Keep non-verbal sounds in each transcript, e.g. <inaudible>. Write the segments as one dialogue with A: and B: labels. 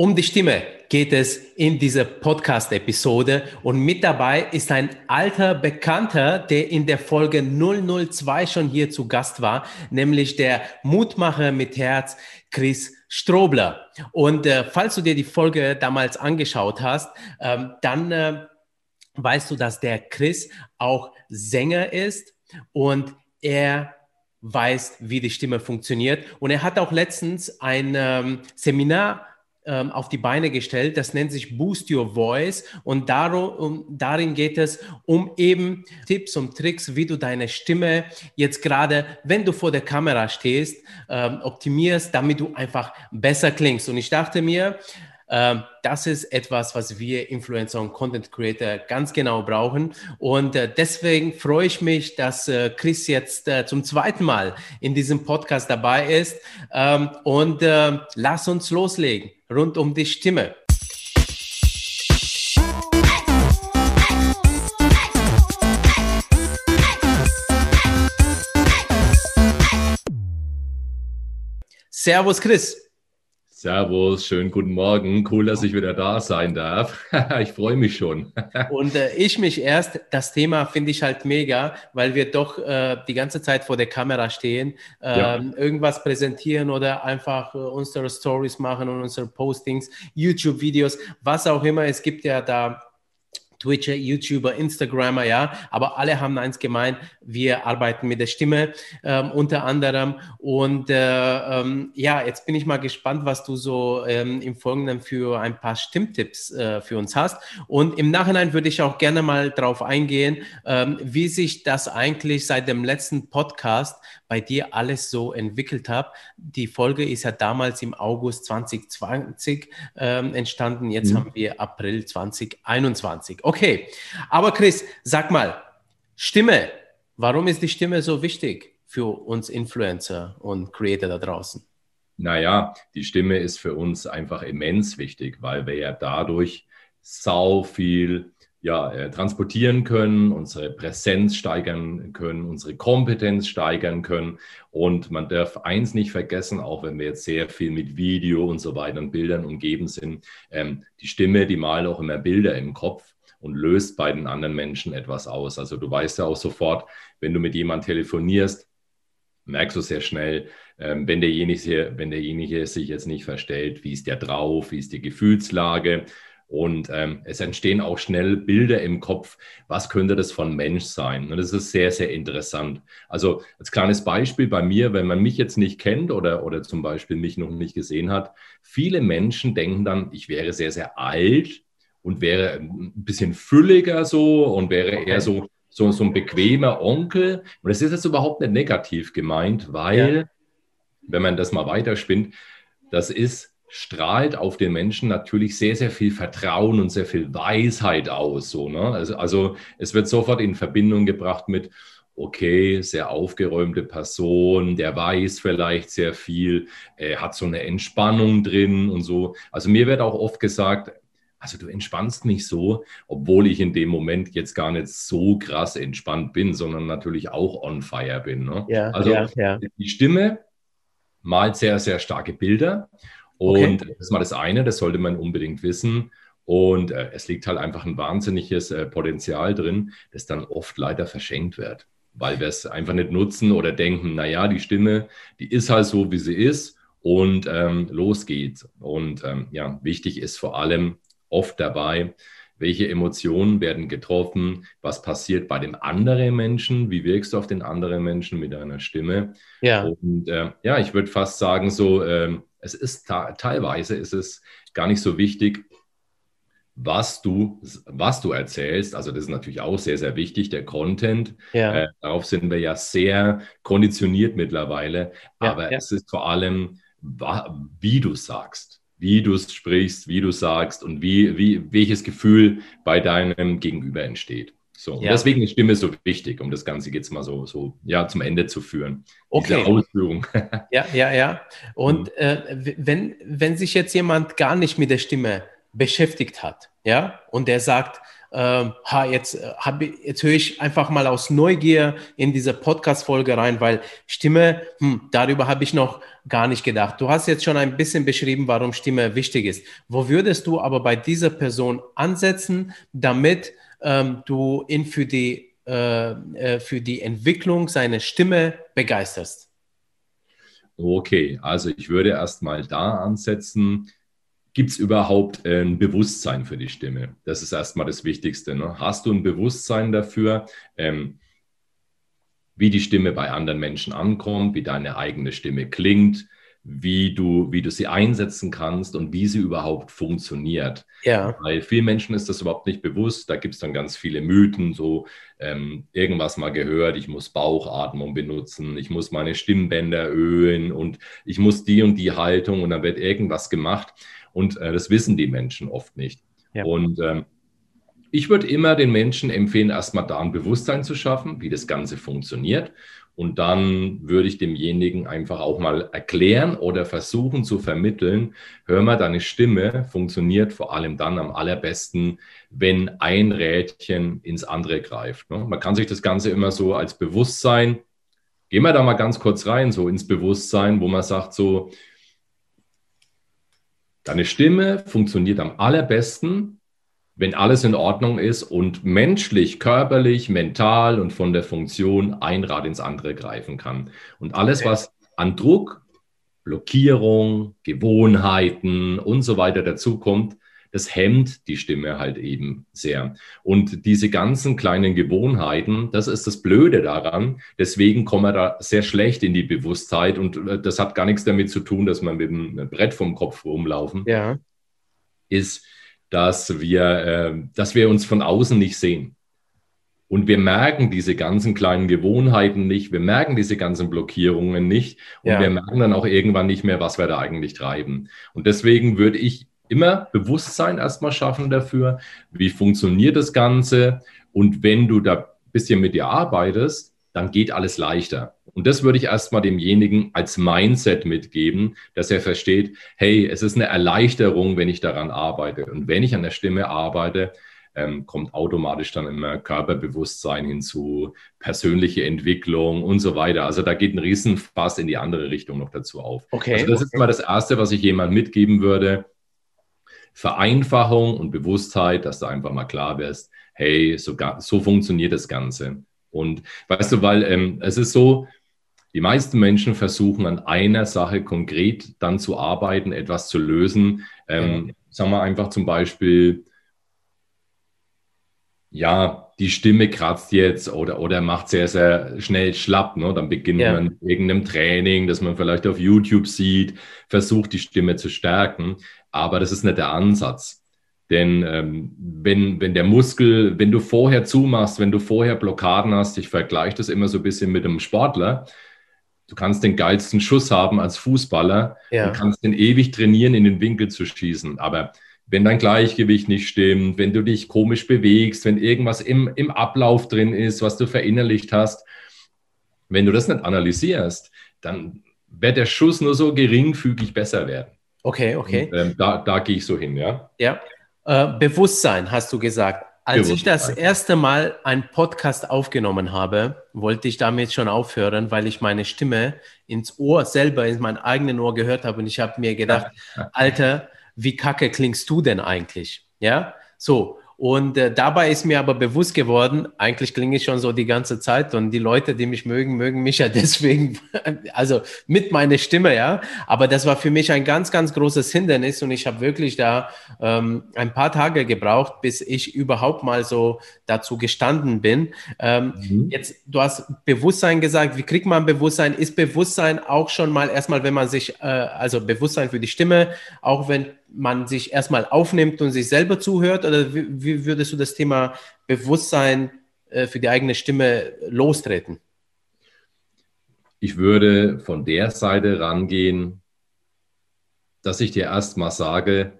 A: Um die Stimme geht es in dieser Podcast-Episode und mit dabei ist ein alter Bekannter, der in der Folge 002 schon hier zu Gast war, nämlich der Mutmacher mit Herz, Chris Strobler. Und äh, falls du dir die Folge damals angeschaut hast, ähm, dann äh, weißt du, dass der Chris auch Sänger ist und er weiß, wie die Stimme funktioniert. Und er hat auch letztens ein ähm, Seminar ähm, auf die Beine gestellt. Das nennt sich Boost Your Voice und darum, um, darin geht es um eben Tipps und Tricks, wie du deine Stimme jetzt gerade, wenn du vor der Kamera stehst, ähm, optimierst, damit du einfach besser klingst. Und ich dachte mir, das ist etwas, was wir Influencer und Content Creator ganz genau brauchen. Und äh, deswegen freue ich mich, dass äh, Chris jetzt äh, zum zweiten Mal in diesem Podcast dabei ist. Ähm, und lass uns loslegen rund um die Stimme. Servus Chris.
B: Servus, schönen guten Morgen. Cool, dass ich wieder da sein darf. <laughs> ich freue mich schon. <laughs>
A: Und äh, ich mich erst. Das Thema finde ich halt mega, weil wir doch äh, die ganze Zeit vor der Kamera stehen, äh, ja. irgendwas präsentieren oder einfach äh, unsere Stories machen und unsere Postings, YouTube-Videos, was auch immer. Es gibt ja da Twitcher, YouTuber, Instagrammer, ja, aber alle haben eins gemeint, wir arbeiten mit der Stimme ähm, unter anderem und äh, ähm, ja, jetzt bin ich mal gespannt, was du so ähm, im Folgenden für ein paar Stimmtipps äh, für uns hast und im Nachhinein würde ich auch gerne mal darauf eingehen, ähm, wie sich das eigentlich seit dem letzten Podcast bei dir alles so entwickelt hat. Die Folge ist ja damals im August 2020 ähm, entstanden, jetzt mhm. haben wir April 2021. Okay, aber Chris, sag mal, Stimme, warum ist die Stimme so wichtig für uns Influencer und Creator da draußen?
B: Naja, die Stimme ist für uns einfach immens wichtig, weil wir ja dadurch sau viel ja, äh, transportieren können, unsere Präsenz steigern können, unsere Kompetenz steigern können. Und man darf eins nicht vergessen, auch wenn wir jetzt sehr viel mit Video und so weiter und Bildern umgeben sind, ähm, die Stimme, die malt auch immer Bilder im Kopf und löst bei den anderen Menschen etwas aus. Also du weißt ja auch sofort, wenn du mit jemandem telefonierst, merkst du sehr schnell, ähm, wenn, derjenige, wenn derjenige sich jetzt nicht verstellt, wie ist der drauf, wie ist die Gefühlslage. Und ähm, es entstehen auch schnell Bilder im Kopf, was könnte das von Mensch sein. Und das ist sehr, sehr interessant. Also als kleines Beispiel bei mir, wenn man mich jetzt nicht kennt oder, oder zum Beispiel mich noch nicht gesehen hat, viele Menschen denken dann, ich wäre sehr, sehr alt und wäre ein bisschen fülliger so und wäre okay. eher so, so, so ein bequemer Onkel. Und das ist jetzt überhaupt nicht negativ gemeint, weil, ja. wenn man das mal weiterspinnt, das ist strahlt auf den Menschen natürlich sehr, sehr viel Vertrauen und sehr viel Weisheit aus. So, ne? also, also es wird sofort in Verbindung gebracht mit, okay, sehr aufgeräumte Person, der weiß vielleicht sehr viel, er hat so eine Entspannung drin und so. Also mir wird auch oft gesagt, also du entspannst mich so, obwohl ich in dem Moment jetzt gar nicht so krass entspannt bin, sondern natürlich auch on fire bin. Ne? Ja, also ja, ja. die Stimme malt sehr, sehr starke Bilder. Und okay. das ist mal das eine, das sollte man unbedingt wissen. Und äh, es liegt halt einfach ein wahnsinniges äh, Potenzial drin, das dann oft leider verschenkt wird, weil wir es einfach nicht nutzen oder denken, naja, die Stimme, die ist halt so, wie sie ist und ähm, los geht's. Und ähm, ja, wichtig ist vor allem oft dabei, welche Emotionen werden getroffen, was passiert bei dem anderen Menschen, wie wirkst du auf den anderen Menschen mit deiner Stimme. Ja. Und äh, ja, ich würde fast sagen, so, äh, es ist teilweise ist es gar nicht so wichtig, was du, was du erzählst. Also das ist natürlich auch sehr, sehr wichtig, der Content. Ja. Äh, darauf sind wir ja sehr konditioniert mittlerweile. Ja, Aber ja. es ist vor allem, wie du sagst, wie du es sprichst, wie du sagst und wie, wie, welches Gefühl bei deinem Gegenüber entsteht. So, ja. deswegen ist Stimme so wichtig, um das Ganze jetzt mal so, so ja, zum Ende zu führen.
A: Okay. Diese Ausführung. <laughs> Ja, ja, ja. Und mhm. äh, wenn, wenn sich jetzt jemand gar nicht mit der Stimme beschäftigt hat, ja, und der sagt, ähm, ha, jetzt, äh, hab, jetzt höre ich einfach mal aus Neugier in diese Podcast-Folge rein, weil Stimme, hm, darüber habe ich noch gar nicht gedacht. Du hast jetzt schon ein bisschen beschrieben, warum Stimme wichtig ist. Wo würdest du aber bei dieser Person ansetzen, damit ähm, du ihn für die, äh, äh, für die Entwicklung seiner Stimme begeisterst?
B: Okay, also ich würde erst mal da ansetzen, gibt es überhaupt ein Bewusstsein für die Stimme? Das ist erstmal das Wichtigste. Ne? Hast du ein Bewusstsein dafür, ähm, wie die Stimme bei anderen Menschen ankommt, wie deine eigene Stimme klingt? wie du, wie du sie einsetzen kannst und wie sie überhaupt funktioniert. Ja. Weil vielen Menschen ist das überhaupt nicht bewusst. Da gibt es dann ganz viele Mythen, so ähm, irgendwas mal gehört, ich muss Bauchatmung benutzen, ich muss meine Stimmbänder ölen und ich muss die und die Haltung und dann wird irgendwas gemacht. Und äh, das wissen die Menschen oft nicht. Ja. Und ähm, ich würde immer den Menschen empfehlen, erstmal da ein Bewusstsein zu schaffen, wie das Ganze funktioniert. Und dann würde ich demjenigen einfach auch mal erklären oder versuchen zu vermitteln, hör mal, deine Stimme funktioniert vor allem dann am allerbesten, wenn ein Rädchen ins andere greift. Ne? Man kann sich das Ganze immer so als Bewusstsein, gehen wir da mal ganz kurz rein, so ins Bewusstsein, wo man sagt so, deine Stimme funktioniert am allerbesten, wenn alles in Ordnung ist und menschlich, körperlich, mental und von der Funktion ein Rad ins andere greifen kann. Und alles, was an Druck, Blockierung, Gewohnheiten und so weiter dazukommt, das hemmt die Stimme halt eben sehr. Und diese ganzen kleinen Gewohnheiten, das ist das Blöde daran. Deswegen kommen wir da sehr schlecht in die Bewusstheit. Und äh, das hat gar nichts damit zu tun, dass man mit dem Brett vom Kopf rumlaufen. Ja. Ist, dass wir, äh, dass wir uns von außen nicht sehen. Und wir merken diese ganzen kleinen Gewohnheiten nicht, wir merken diese ganzen Blockierungen nicht und ja. wir merken dann auch irgendwann nicht mehr, was wir da eigentlich treiben. Und deswegen würde ich immer Bewusstsein erstmal schaffen dafür, wie funktioniert das Ganze. Und wenn du da ein bisschen mit dir arbeitest, dann geht alles leichter. Und das würde ich erstmal demjenigen als Mindset mitgeben, dass er versteht, hey, es ist eine Erleichterung, wenn ich daran arbeite. Und wenn ich an der Stimme arbeite, ähm, kommt automatisch dann immer Körperbewusstsein hinzu, persönliche Entwicklung und so weiter. Also da geht ein Riesenfass in die andere Richtung noch dazu auf. Okay. Also das ist mal das Erste, was ich jemand mitgeben würde. Vereinfachung und Bewusstheit, dass du einfach mal klar wirst, hey, so, so funktioniert das Ganze. Und weißt du, weil ähm, es ist so, die meisten Menschen versuchen an einer Sache konkret dann zu arbeiten, etwas zu lösen. Ähm, ja. Sagen wir einfach zum Beispiel, ja, die Stimme kratzt jetzt oder, oder macht sehr, sehr schnell schlapp. Ne? Dann beginnt ja. man mit irgendeinem Training, das man vielleicht auf YouTube sieht, versucht die Stimme zu stärken. Aber das ist nicht der Ansatz. Denn ähm, wenn, wenn der Muskel, wenn du vorher zumachst, wenn du vorher Blockaden hast, ich vergleiche das immer so ein bisschen mit einem Sportler, du kannst den geilsten Schuss haben als Fußballer, ja. du kannst den ewig trainieren, in den Winkel zu schießen. Aber wenn dein Gleichgewicht nicht stimmt, wenn du dich komisch bewegst, wenn irgendwas im, im Ablauf drin ist, was du verinnerlicht hast, wenn du das nicht analysierst, dann wird der Schuss nur so geringfügig besser werden.
A: Okay, okay.
B: Und, ähm, da, da gehe ich so hin, ja.
A: Ja. Äh, Bewusstsein, hast du gesagt. Als ich das erste Mal einen Podcast aufgenommen habe, wollte ich damit schon aufhören, weil ich meine Stimme ins Ohr selber, in mein eigenen Ohr gehört habe und ich habe mir gedacht, <laughs> Alter, wie kacke klingst du denn eigentlich? Ja, so. Und äh, dabei ist mir aber bewusst geworden, eigentlich klinge ich schon so die ganze Zeit und die Leute, die mich mögen, mögen mich ja <laughs> deswegen, also mit meiner Stimme, ja. Aber das war für mich ein ganz, ganz großes Hindernis und ich habe wirklich da ähm, ein paar Tage gebraucht, bis ich überhaupt mal so dazu gestanden bin. Ähm, mhm. Jetzt, du hast Bewusstsein gesagt. Wie kriegt man Bewusstsein? Ist Bewusstsein auch schon mal erstmal, wenn man sich, äh, also Bewusstsein für die Stimme, auch wenn man sich erstmal aufnimmt und sich selber zuhört? Oder wie, wie würdest du das Thema Bewusstsein äh, für die eigene Stimme lostreten?
B: Ich würde von der Seite rangehen, dass ich dir erstmal sage,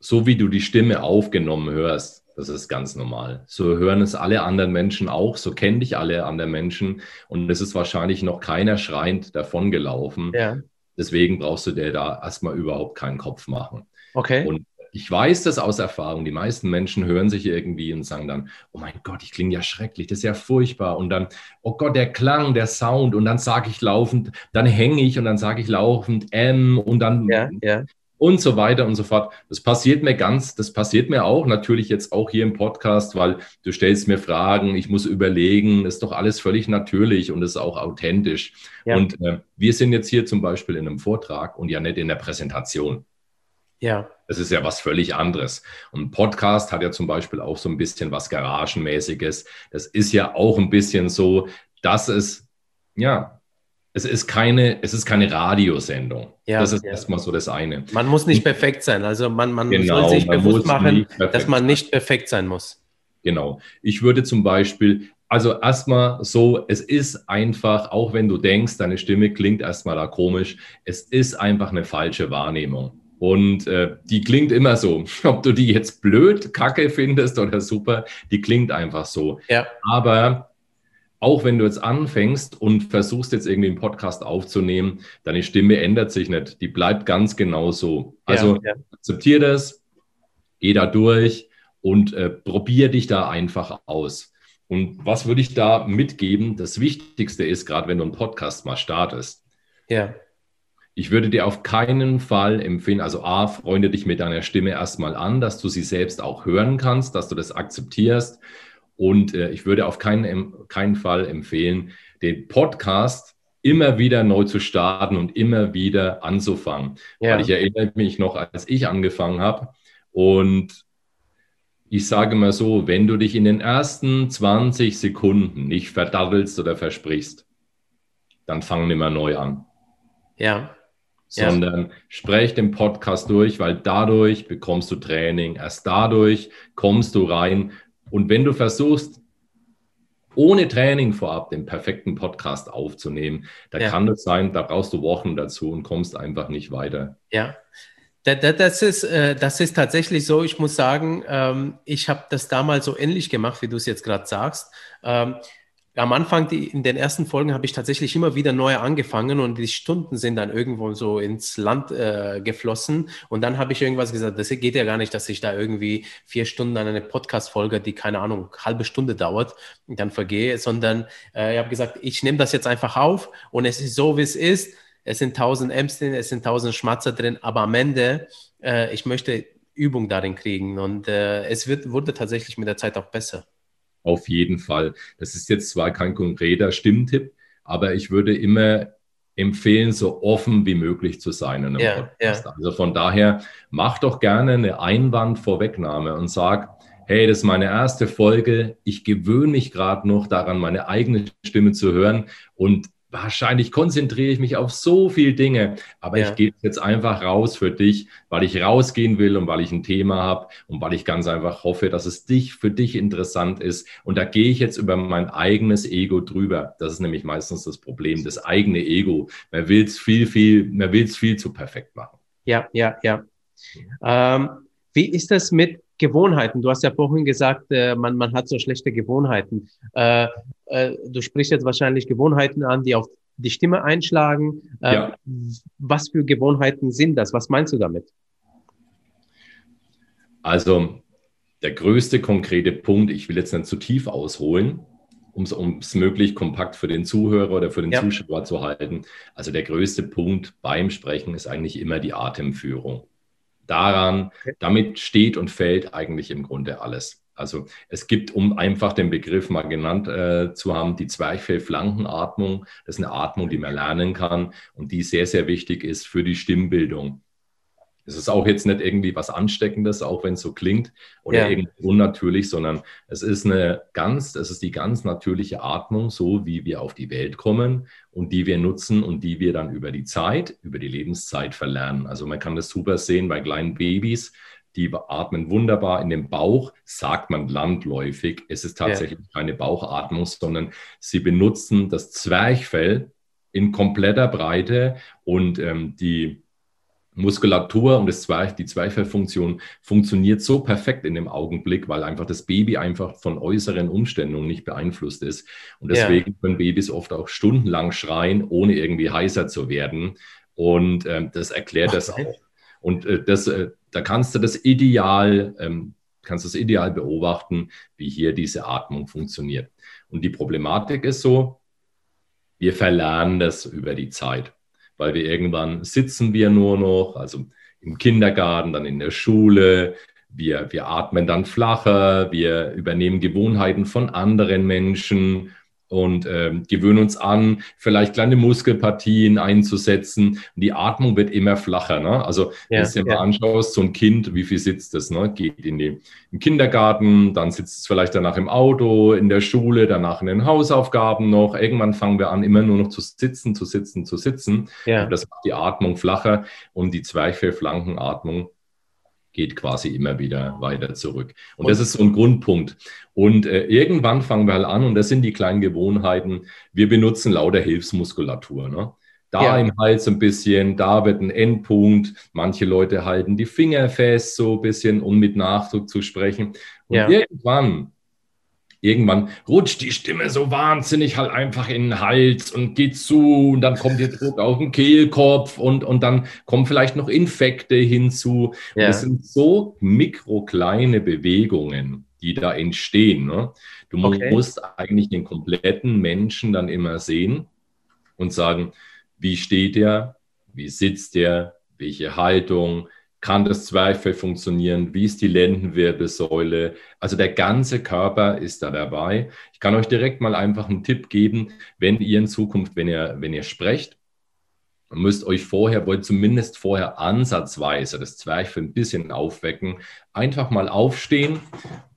B: so wie du die Stimme aufgenommen hörst, das ist ganz normal. So hören es alle anderen Menschen auch, so kennen dich alle anderen Menschen und es ist wahrscheinlich noch keiner schreiend davongelaufen. Ja. Deswegen brauchst du dir da erstmal überhaupt keinen Kopf machen.
A: Okay.
B: Und ich weiß das aus Erfahrung. Die meisten Menschen hören sich irgendwie und sagen dann, oh mein Gott, ich klinge ja schrecklich, das ist ja furchtbar. Und dann, oh Gott, der Klang, der Sound. Und dann sage ich laufend, dann hänge ich und dann sage ich laufend M und dann
A: ja, ja
B: und so weiter und so fort. Das passiert mir ganz, das passiert mir auch, natürlich jetzt auch hier im Podcast, weil du stellst mir Fragen, ich muss überlegen, ist doch alles völlig natürlich und ist auch authentisch. Ja. Und äh, wir sind jetzt hier zum Beispiel in einem Vortrag und ja nicht in der Präsentation.
A: Ja.
B: Das ist ja was völlig anderes. Und ein Podcast hat ja zum Beispiel auch so ein bisschen was Garagenmäßiges. Das ist ja auch ein bisschen so, dass es, ja, es ist keine, es ist keine Radiosendung. Ja, das ist ja. erstmal so das eine.
A: Man muss nicht perfekt sein. Also man, man genau, soll sich bewusst machen, dass man nicht perfekt sein muss.
B: Genau. Ich würde zum Beispiel, also erstmal so, es ist einfach, auch wenn du denkst, deine Stimme klingt erstmal da komisch, es ist einfach eine falsche Wahrnehmung. Und äh, die klingt immer so. <laughs> Ob du die jetzt blöd, kacke findest oder super, die klingt einfach so.
A: Ja.
B: Aber auch wenn du jetzt anfängst und versuchst jetzt irgendwie einen Podcast aufzunehmen, deine Stimme ändert sich nicht. Die bleibt ganz genau so. Also ja, ja. akzeptier das, geh da durch und äh, probier dich da einfach aus. Und was würde ich da mitgeben? Das Wichtigste ist, gerade wenn du einen Podcast mal startest.
A: Ja.
B: Ich würde dir auf keinen Fall empfehlen, also A, freunde dich mit deiner Stimme erstmal an, dass du sie selbst auch hören kannst, dass du das akzeptierst und äh, ich würde auf keinen, keinen Fall empfehlen, den Podcast immer wieder neu zu starten und immer wieder anzufangen. Ja. Weil ich erinnere mich noch, als ich angefangen habe. Und ich sage mal so, wenn du dich in den ersten 20 Sekunden nicht verdattelst oder versprichst, dann fang immer neu an.
A: Ja.
B: Sondern ja. sprech den Podcast durch, weil dadurch bekommst du Training. Erst dadurch kommst du rein und wenn du versuchst, ohne Training vorab den perfekten Podcast aufzunehmen, da ja. kann es sein, da brauchst du Wochen dazu und kommst einfach nicht weiter.
A: Ja, das ist, äh, das ist tatsächlich so. Ich muss sagen, ähm, ich habe das damals so ähnlich gemacht, wie du es jetzt gerade sagst. Am Anfang, die, in den ersten Folgen, habe ich tatsächlich immer wieder neu angefangen und die Stunden sind dann irgendwo so ins Land äh, geflossen. Und dann habe ich irgendwas gesagt, das geht ja gar nicht, dass ich da irgendwie vier Stunden an eine Podcast-Folge, die keine Ahnung, halbe Stunde dauert, dann vergehe, sondern äh, ich habe gesagt, ich nehme das jetzt einfach auf und es ist so, wie es ist. Es sind tausend M's drin, es sind tausend Schmatzer drin, aber am Ende, äh, ich möchte Übung darin kriegen und äh, es wird, wurde tatsächlich mit der Zeit auch besser.
B: Auf jeden Fall. Das ist jetzt zwar kein konkreter Stimmtipp, aber ich würde immer empfehlen, so offen wie möglich zu sein in einem ja, Podcast. Ja. Also von daher, mach doch gerne eine Einwandvorwegnahme und sag, hey, das ist meine erste Folge. Ich gewöhne mich gerade noch daran, meine eigene Stimme zu hören und wahrscheinlich konzentriere ich mich auf so viele Dinge, aber ja. ich gehe jetzt einfach raus für dich, weil ich rausgehen will und weil ich ein Thema habe und weil ich ganz einfach hoffe, dass es dich für dich interessant ist. Und da gehe ich jetzt über mein eigenes Ego drüber. Das ist nämlich meistens das Problem, das eigene Ego. Man will es viel, viel, man will es viel zu perfekt machen.
A: Ja, ja, ja. Ähm, wie ist das mit Gewohnheiten? Du hast ja vorhin gesagt, äh, man, man hat so schlechte Gewohnheiten. Äh, äh, du sprichst jetzt wahrscheinlich Gewohnheiten an, die auf die Stimme einschlagen. Äh, ja. Was für Gewohnheiten sind das? Was meinst du damit?
B: Also der größte konkrete Punkt, ich will jetzt nicht zu tief ausholen, um es möglich kompakt für den Zuhörer oder für den ja. Zuschauer zu halten. Also der größte Punkt beim Sprechen ist eigentlich immer die Atemführung. Daran, damit steht und fällt eigentlich im Grunde alles. Also es gibt, um einfach den Begriff mal genannt äh, zu haben, die Zwerchfellflankenatmung. Das ist eine Atmung, die man lernen kann und die sehr, sehr wichtig ist für die Stimmbildung. Es ist auch jetzt nicht irgendwie was Ansteckendes, auch wenn es so klingt oder ja. irgendwie unnatürlich, sondern es ist eine ganz, es ist die ganz natürliche Atmung, so wie wir auf die Welt kommen und die wir nutzen und die wir dann über die Zeit, über die Lebenszeit verlernen. Also man kann das super sehen bei kleinen Babys die atmen wunderbar in den Bauch, sagt man landläufig. Es ist tatsächlich ja. keine Bauchatmung, sondern sie benutzen das Zwerchfell in kompletter Breite und ähm, die Muskulatur und das Zwerch, die Zwerchfellfunktion funktioniert so perfekt in dem Augenblick, weil einfach das Baby einfach von äußeren Umständen nicht beeinflusst ist. Und deswegen ja. können Babys oft auch stundenlang schreien, ohne irgendwie heißer zu werden. Und ähm, das erklärt Ach, das auch. Und äh, das, äh, da kannst du das ideal, ähm, kannst das ideal beobachten, wie hier diese Atmung funktioniert. Und die Problematik ist so, wir verlernen das über die Zeit, weil wir irgendwann sitzen wir nur noch, also im Kindergarten, dann in der Schule, wir, wir atmen dann flacher, wir übernehmen Gewohnheiten von anderen Menschen und äh, gewöhnen uns an, vielleicht kleine Muskelpartien einzusetzen. Und die Atmung wird immer flacher. Ne? Also, ja, wenn du dir ja. mal anschaust, so ein Kind, wie viel sitzt das? Ne? Geht in den im Kindergarten, dann sitzt es vielleicht danach im Auto, in der Schule, danach in den Hausaufgaben noch. Irgendwann fangen wir an, immer nur noch zu sitzen, zu sitzen, zu sitzen. Ja. das macht die Atmung flacher und die Zwerchfellflankenatmung geht quasi immer wieder weiter zurück. Und, das ist so ein Grundpunkt. Und äh, irgendwann fangen wir halt an, und das sind die kleinen Gewohnheiten, wir benutzen lauter Hilfsmuskulatur. Ne? Da ja. im Hals ein bisschen, da wird ein Endpunkt. Manche Leute halten die Finger fest, so ein bisschen, um mit Nachdruck zu sprechen. Und ja. irgendwann irgendwann rutscht die Stimme so wahnsinnig halt einfach in den Hals und geht zu und dann kommt der Druck auf den Kehlkopf und, und dann kommen vielleicht noch Infekte hinzu. Ja. das sind so mikrokleine Bewegungen, die da entstehen. Ne? Du okay. musst eigentlich den kompletten Menschen dann immer sehen und sagen, wie steht er, wie sitzt er, welche Haltung, kann das Zwerchfell funktionieren? Wie ist die Lendenwirbelsäule? Also der ganze Körper ist da dabei. Ich kann euch direkt mal einfach einen Tipp geben, wenn ihr in Zukunft, wenn ihr, wenn ihr sprecht, müsst euch vorher, wollt zumindest vorher ansatzweise das Zwerchfell ein bisschen aufwecken, einfach mal aufstehen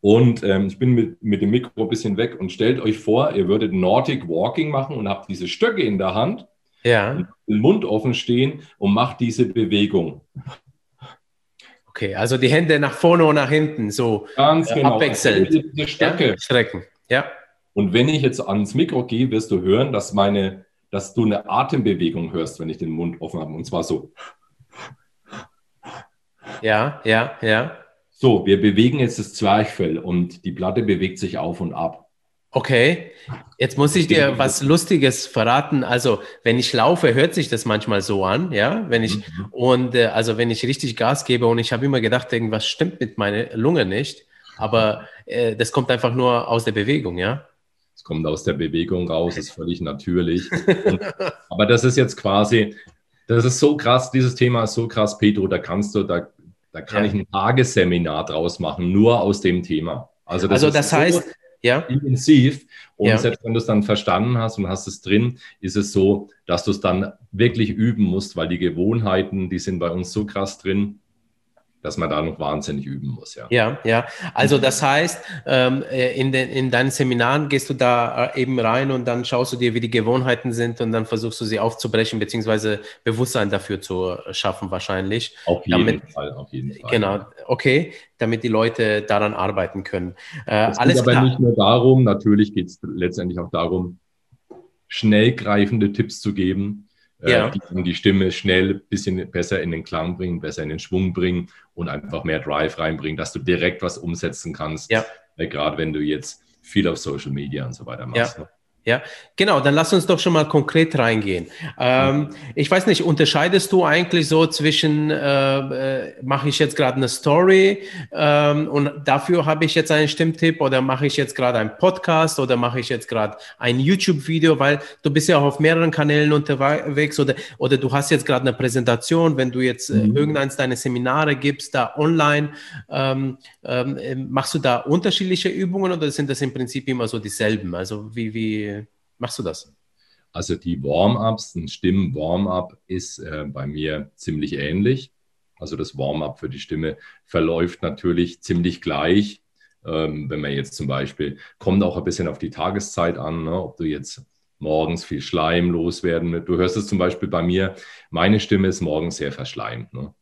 B: und ähm, ich bin mit, mit dem Mikro ein bisschen weg und stellt euch vor, ihr würdet Nordic Walking machen und habt diese Stöcke in der Hand, ja. den Mund offen stehen und macht diese Bewegung.
A: Okay, also die Hände nach vorne und nach hinten, so
B: Ganz äh, genau.
A: abwechselnd.
B: Die Stöcke.
A: Ja, strecken, ja.
B: Und wenn ich jetzt ans Mikro gehe, wirst du hören, dass, meine, dass du eine Atembewegung hörst, wenn ich den Mund offen habe. Und zwar so.
A: Ja, ja, ja.
B: So, wir bewegen jetzt das Zwerchfell und die Platte bewegt sich auf und ab.
A: Okay, jetzt muss ich dir was Lustiges verraten. Also, wenn ich laufe, hört sich das manchmal so an, ja. Wenn ich mhm. und äh, also wenn ich richtig Gas gebe und ich habe immer gedacht, irgendwas stimmt mit meiner Lunge nicht, aber äh, das kommt einfach nur aus der Bewegung, ja.
B: Es kommt aus der Bewegung raus, ist völlig natürlich. <laughs> Und, aber das ist jetzt quasi, das ist so krass, dieses Thema ist so krass, Pedro, da kannst du, da, da kann ja. ich ein Tagesseminar draus machen, nur aus dem Thema.
A: Also das, also das heißt, so,
B: ja. intensiv. Und ja. selbst wenn du es dann verstanden hast und hast es drin, ist es so, dass du es dann wirklich üben musst, weil die Gewohnheiten, die sind bei uns so krass drin, dass man da noch wahnsinnig üben muss.
A: Ja, ja. ja. Also das heißt, ähm, äh, in, den, in deinen Seminaren gehst du da äh, eben rein und dann schaust du dir, wie die Gewohnheiten sind und dann versuchst du sie aufzubrechen, beziehungsweise Bewusstsein dafür zu schaffen wahrscheinlich.
B: Auf jeden damit, Fall, auf jeden Fall.
A: Genau, okay, damit die Leute daran arbeiten können.
B: Äh, es geht aber klar. nicht nur darum, natürlich geht es letztendlich auch darum, schnell greifende Tipps zu geben, äh, ja. die die Stimme schnell ein bisschen besser in den Klang bringen, besser in den Schwung bringen und einfach mehr Drive reinbringen, dass du direkt was umsetzen kannst. Ja. Äh, gerade wenn du jetzt viel auf Social Media und so weiter machst.
A: Ja. Ja, genau, dann lass uns doch schon mal konkret reingehen. Ähm, ich weiß nicht, unterscheidest du eigentlich so zwischen, äh, äh, mache ich jetzt gerade eine Story ähm, und dafür habe ich jetzt einen Stimmtipp oder mache ich jetzt gerade einen Podcast oder mache ich jetzt gerade ein YouTube-Video, weil du bist ja auch auf mehreren Kanälen unterwegs oder, oder du hast jetzt gerade eine Präsentation, wenn du jetzt äh, mhm. irgendeins deine Seminare gibst, da online, ähm, ähm, machst du da unterschiedliche Übungen oder sind das im Prinzip immer so dieselben? Also wie, wie machst du das?
B: Also die Warm-ups, ein Stimmen-Warm-up ist äh, bei mir ziemlich ähnlich. Also das Warm-up für die Stimme verläuft natürlich ziemlich gleich. Ähm, wenn man jetzt zum Beispiel, kommt auch ein bisschen auf die Tageszeit an, ne? ob du jetzt morgens viel Schleim loswerden. Du hörst es zum Beispiel bei mir, meine Stimme ist morgens sehr verschleimt. Ne?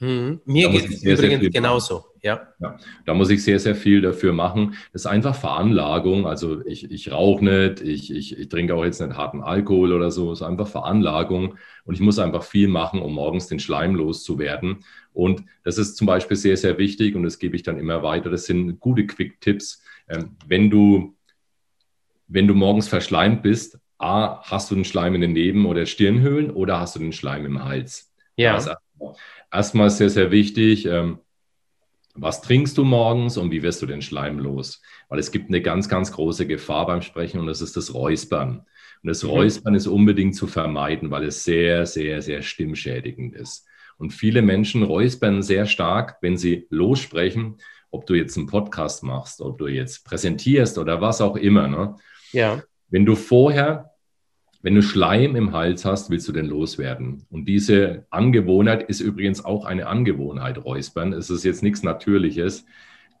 A: Mhm. Mir geht es übrigens genauso. Ja.
B: ja. Da muss ich sehr, sehr viel dafür machen. Das ist einfach Veranlagung. Also ich, ich rauche nicht, ich, ich, ich trinke auch jetzt nicht harten Alkohol oder so. Es ist einfach Veranlagung. Und ich muss einfach viel machen, um morgens den Schleim loszuwerden. Und das ist zum Beispiel sehr, sehr wichtig und das gebe ich dann immer weiter. Das sind gute Quick-Tipps. Ähm, wenn du, wenn du morgens verschleimt bist, A, hast du den Schleim in den Neben- oder Stirnhöhlen oder hast du den Schleim im Hals?
A: Ja.
B: Erstmal sehr, sehr wichtig, ähm, was trinkst du morgens und wie wirst du den Schleim los? Weil es gibt eine ganz, ganz große Gefahr beim Sprechen und das ist das Räuspern. Und das mhm. Räuspern ist unbedingt zu vermeiden, weil es sehr, sehr, sehr stimmschädigend ist. Und viele Menschen räuspern sehr stark, wenn sie lossprechen, ob du jetzt einen Podcast machst, ob du jetzt präsentierst oder was auch immer. Ne?
A: Ja.
B: Wenn du vorher wenn du Schleim im Hals hast, willst du den loswerden. Und diese Angewohnheit ist übrigens auch eine Angewohnheit, Räuspern. Es ist jetzt nichts Natürliches.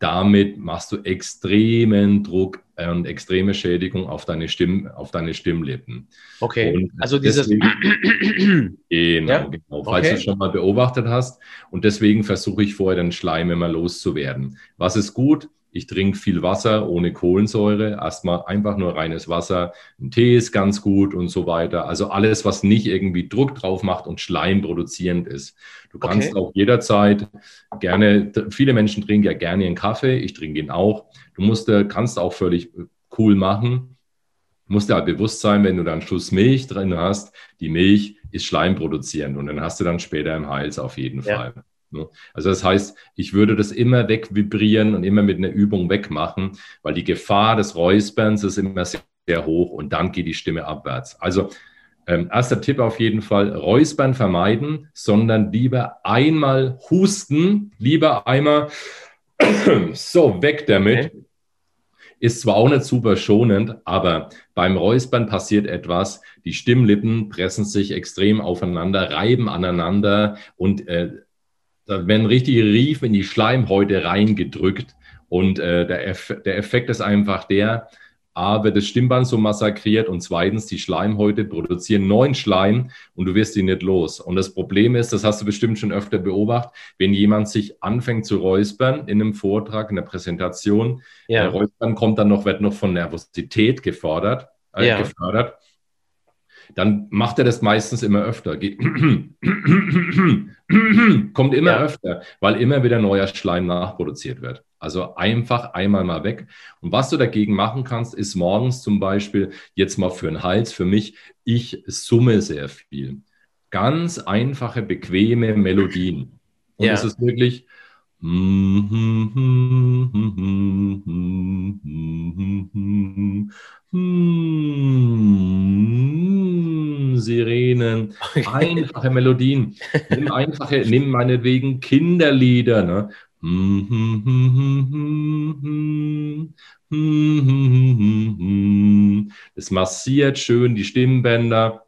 B: Damit machst du extremen Druck und extreme Schädigung auf deine, Stimm, auf deine Stimmlippen.
A: Okay, und also dieses...
B: Deswegen, <clears throat> genau, ja? genau. Falls okay. du es schon mal beobachtet hast. Und deswegen versuche ich vorher den Schleim immer loszuwerden. Was ist gut? Ich trinke viel Wasser ohne Kohlensäure, erstmal einfach nur reines Wasser. Ein Tee ist ganz gut und so weiter. Also alles, was nicht irgendwie Druck drauf macht und Schleim produzierend ist. Du kannst okay. auch jederzeit gerne, viele Menschen trinken ja gerne einen Kaffee, ich trinke ihn auch. Du musst, kannst auch völlig cool machen. Musst dir halt bewusst sein, wenn du dann Schuss Milch drin hast, die Milch ist schleimproduzierend und dann hast du dann später im Hals auf jeden ja. Fall. Ne? Also das heißt, ich würde das immer wegvibrieren und immer mit einer Übung wegmachen, weil die Gefahr des Räusperns ist immer sehr, sehr hoch und dann geht die Stimme abwärts. Also ähm, erster Tipp auf jeden Fall, Räuspern vermeiden, sondern lieber einmal husten, lieber einmal <clears throat> so weg damit. Okay. Ist zwar auch nicht super schonend, aber beim Räuspern passiert etwas. Die Stimmlippen pressen sich extrem aufeinander, reiben aneinander und äh, da werden richtige Riefen in die Schleimhäute reingedrückt. Und äh, der, Eff der Effekt ist einfach der, A, wird das Stimmband so massakriert und zweitens, die Schleimhäute produzieren neuen Schleim und du wirst ihn nicht los. Und das Problem ist, das hast du bestimmt schon öfter beobachtet, wenn jemand sich anfängt zu räuspern in einem Vortrag, in einer Präsentation, ja. der Räuspern kommt dann noch, wird noch von Nervosität gefordert, äh, ja. gefördert dann macht er das meistens immer öfter. Geht <coughs> kommt immer ja. öfter, weil immer wieder neuer Schleim nachproduziert wird. Also einfach einmal mal weg. Und was du dagegen machen kannst, ist morgens zum Beispiel, jetzt mal für den Hals, für mich, ich summe sehr viel. Ganz einfache, bequeme Melodien. Und ja. es ist wirklich Sirenen, einfache Melodien. Nimm einfache, nimm meinetwegen Kinderlieder. Ne? Es massiert schön die Stimmbänder.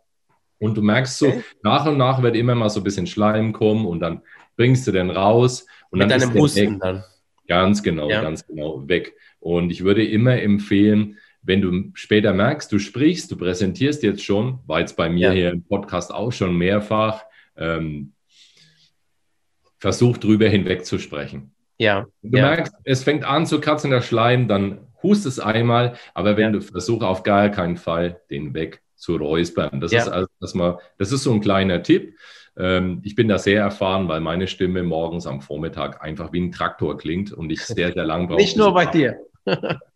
B: Und du merkst so, nach und nach wird immer mal so ein bisschen Schleim kommen und dann bringst du den raus und
A: Mit
B: dann
A: deinem Husten dann.
B: Ganz genau, ja. ganz genau weg. Und ich würde immer empfehlen, wenn du später merkst, du sprichst, du präsentierst jetzt schon, war jetzt bei mir ja. hier im Podcast auch schon mehrfach, ähm, versuch drüber hinweg zu sprechen.
A: Ja.
B: Du
A: ja.
B: merkst, es fängt an zu kratzen der Schleim, dann hust es einmal, aber wenn ja. du versuchst auf gar keinen Fall den weg zu räuspern. Das ist also, dass man, das ist so ein kleiner Tipp. Ähm, ich bin da sehr erfahren, weil meine Stimme morgens am Vormittag einfach wie ein Traktor klingt und ich <laughs> sehr, sehr lang
A: brauche. Nicht nur bei dir. <laughs>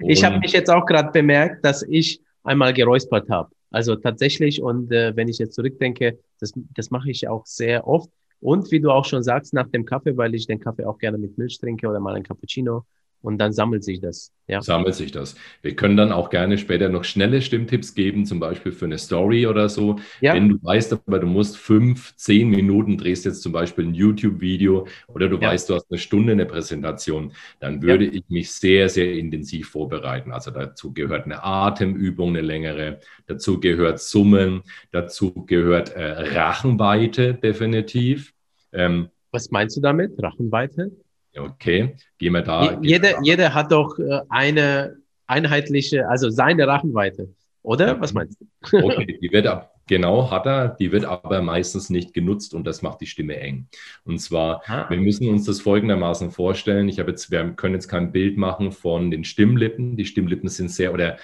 A: ich habe mich jetzt auch gerade bemerkt, dass ich einmal geräuspert habe. Also tatsächlich, und äh, wenn ich jetzt zurückdenke, das, das mache ich auch sehr oft. Und wie du auch schon sagst, nach dem Kaffee, weil ich den Kaffee auch gerne mit Milch trinke oder mal ein Cappuccino, und dann sammelt sich das.
B: Ja. Sammelt sich das. Wir können dann auch gerne später noch schnelle Stimmtipps geben, zum Beispiel für eine Story oder so. Ja. Wenn du weißt, aber du musst fünf, zehn Minuten drehst jetzt zum Beispiel ein YouTube-Video oder du ja. weißt, du hast eine Stunde eine Präsentation, dann würde ich mich sehr, sehr intensiv vorbereiten. Also dazu gehört eine Atemübung, eine längere, dazu gehört Summen, dazu gehört äh, Rachenweite definitiv.
A: Ähm, Was meinst du damit, Rachenweite?
B: Okay, gehen wir
A: da. Jeder, jeder hat doch äh, eine einheitliche, also seine Rachenweite, oder? Ja. Was meinst
B: du? <laughs> Okay, die wird ab, genau hat er, die wird aber meistens nicht genutzt und das macht die Stimme eng. Und zwar, ah. wir müssen uns das folgendermaßen vorstellen. Ich habe jetzt, wir können jetzt kein Bild machen von den Stimmlippen. Die Stimmlippen sind sehr, oder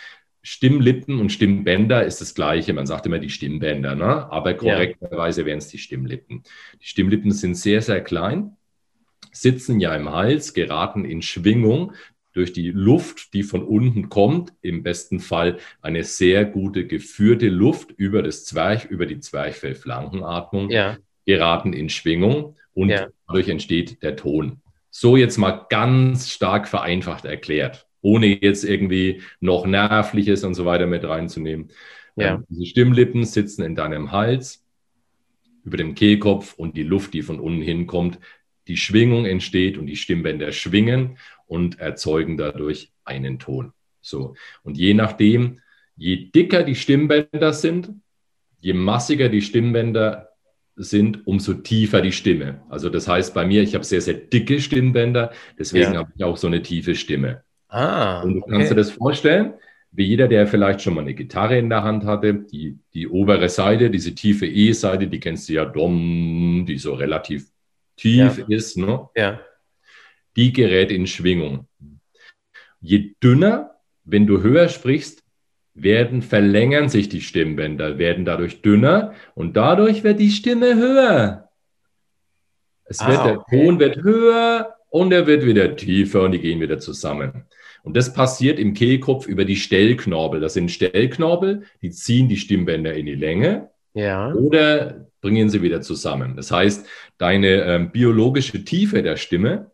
B: Stimmlippen und Stimmbänder ist das Gleiche. Man sagt immer die Stimmbänder, ne? aber korrekterweise ja. wären es die Stimmlippen. Die Stimmlippen sind sehr, sehr klein sitzen ja im Hals, geraten in Schwingung durch die Luft, die von unten kommt, im besten Fall eine sehr gute geführte Luft über das Zwerch, über die Zwerchfellflankenatmung. Ja. geraten in Schwingung und ja. dadurch entsteht der Ton. So jetzt mal ganz stark vereinfacht erklärt, ohne jetzt irgendwie noch Nervliches und so weiter mit reinzunehmen. Ja. Ähm, diese Stimmlippen sitzen in deinem Hals, über dem Kehlkopf und die Luft, die von unten hinkommt, die Schwingung entsteht und die Stimmbänder schwingen und erzeugen dadurch einen Ton. So. Und je nachdem, je dicker die Stimmbänder sind, je massiger die Stimmbänder sind, umso tiefer die Stimme. Also das heißt bei mir, ich habe sehr, sehr dicke Stimmbänder, deswegen ja. habe ich auch so eine tiefe Stimme. Ah, Und du okay. kannst dir das vorstellen, wie jeder, der vielleicht schon mal eine Gitarre in der Hand hatte, die, die obere Seite, diese tiefe E-Seite, die kennst du ja, Dom, die so relativ tief ja. ist, ne? Ja. die gerät in Schwingung. Je dünner, wenn du höher sprichst, werden, verlängern sich die Stimmbänder, werden dadurch dünner und dadurch wird die Stimme höher. Es wird, ah, okay. Der Ton wird höher und er wird wieder tiefer und die gehen wieder zusammen. Und das passiert im Kehlkopf über die Stellknorbel. Das sind Stellknorbel, die ziehen die Stimmbänder in die Länge ja. oder bringen sie wieder zusammen. Das heißt, deine ähm, biologische Tiefe der Stimme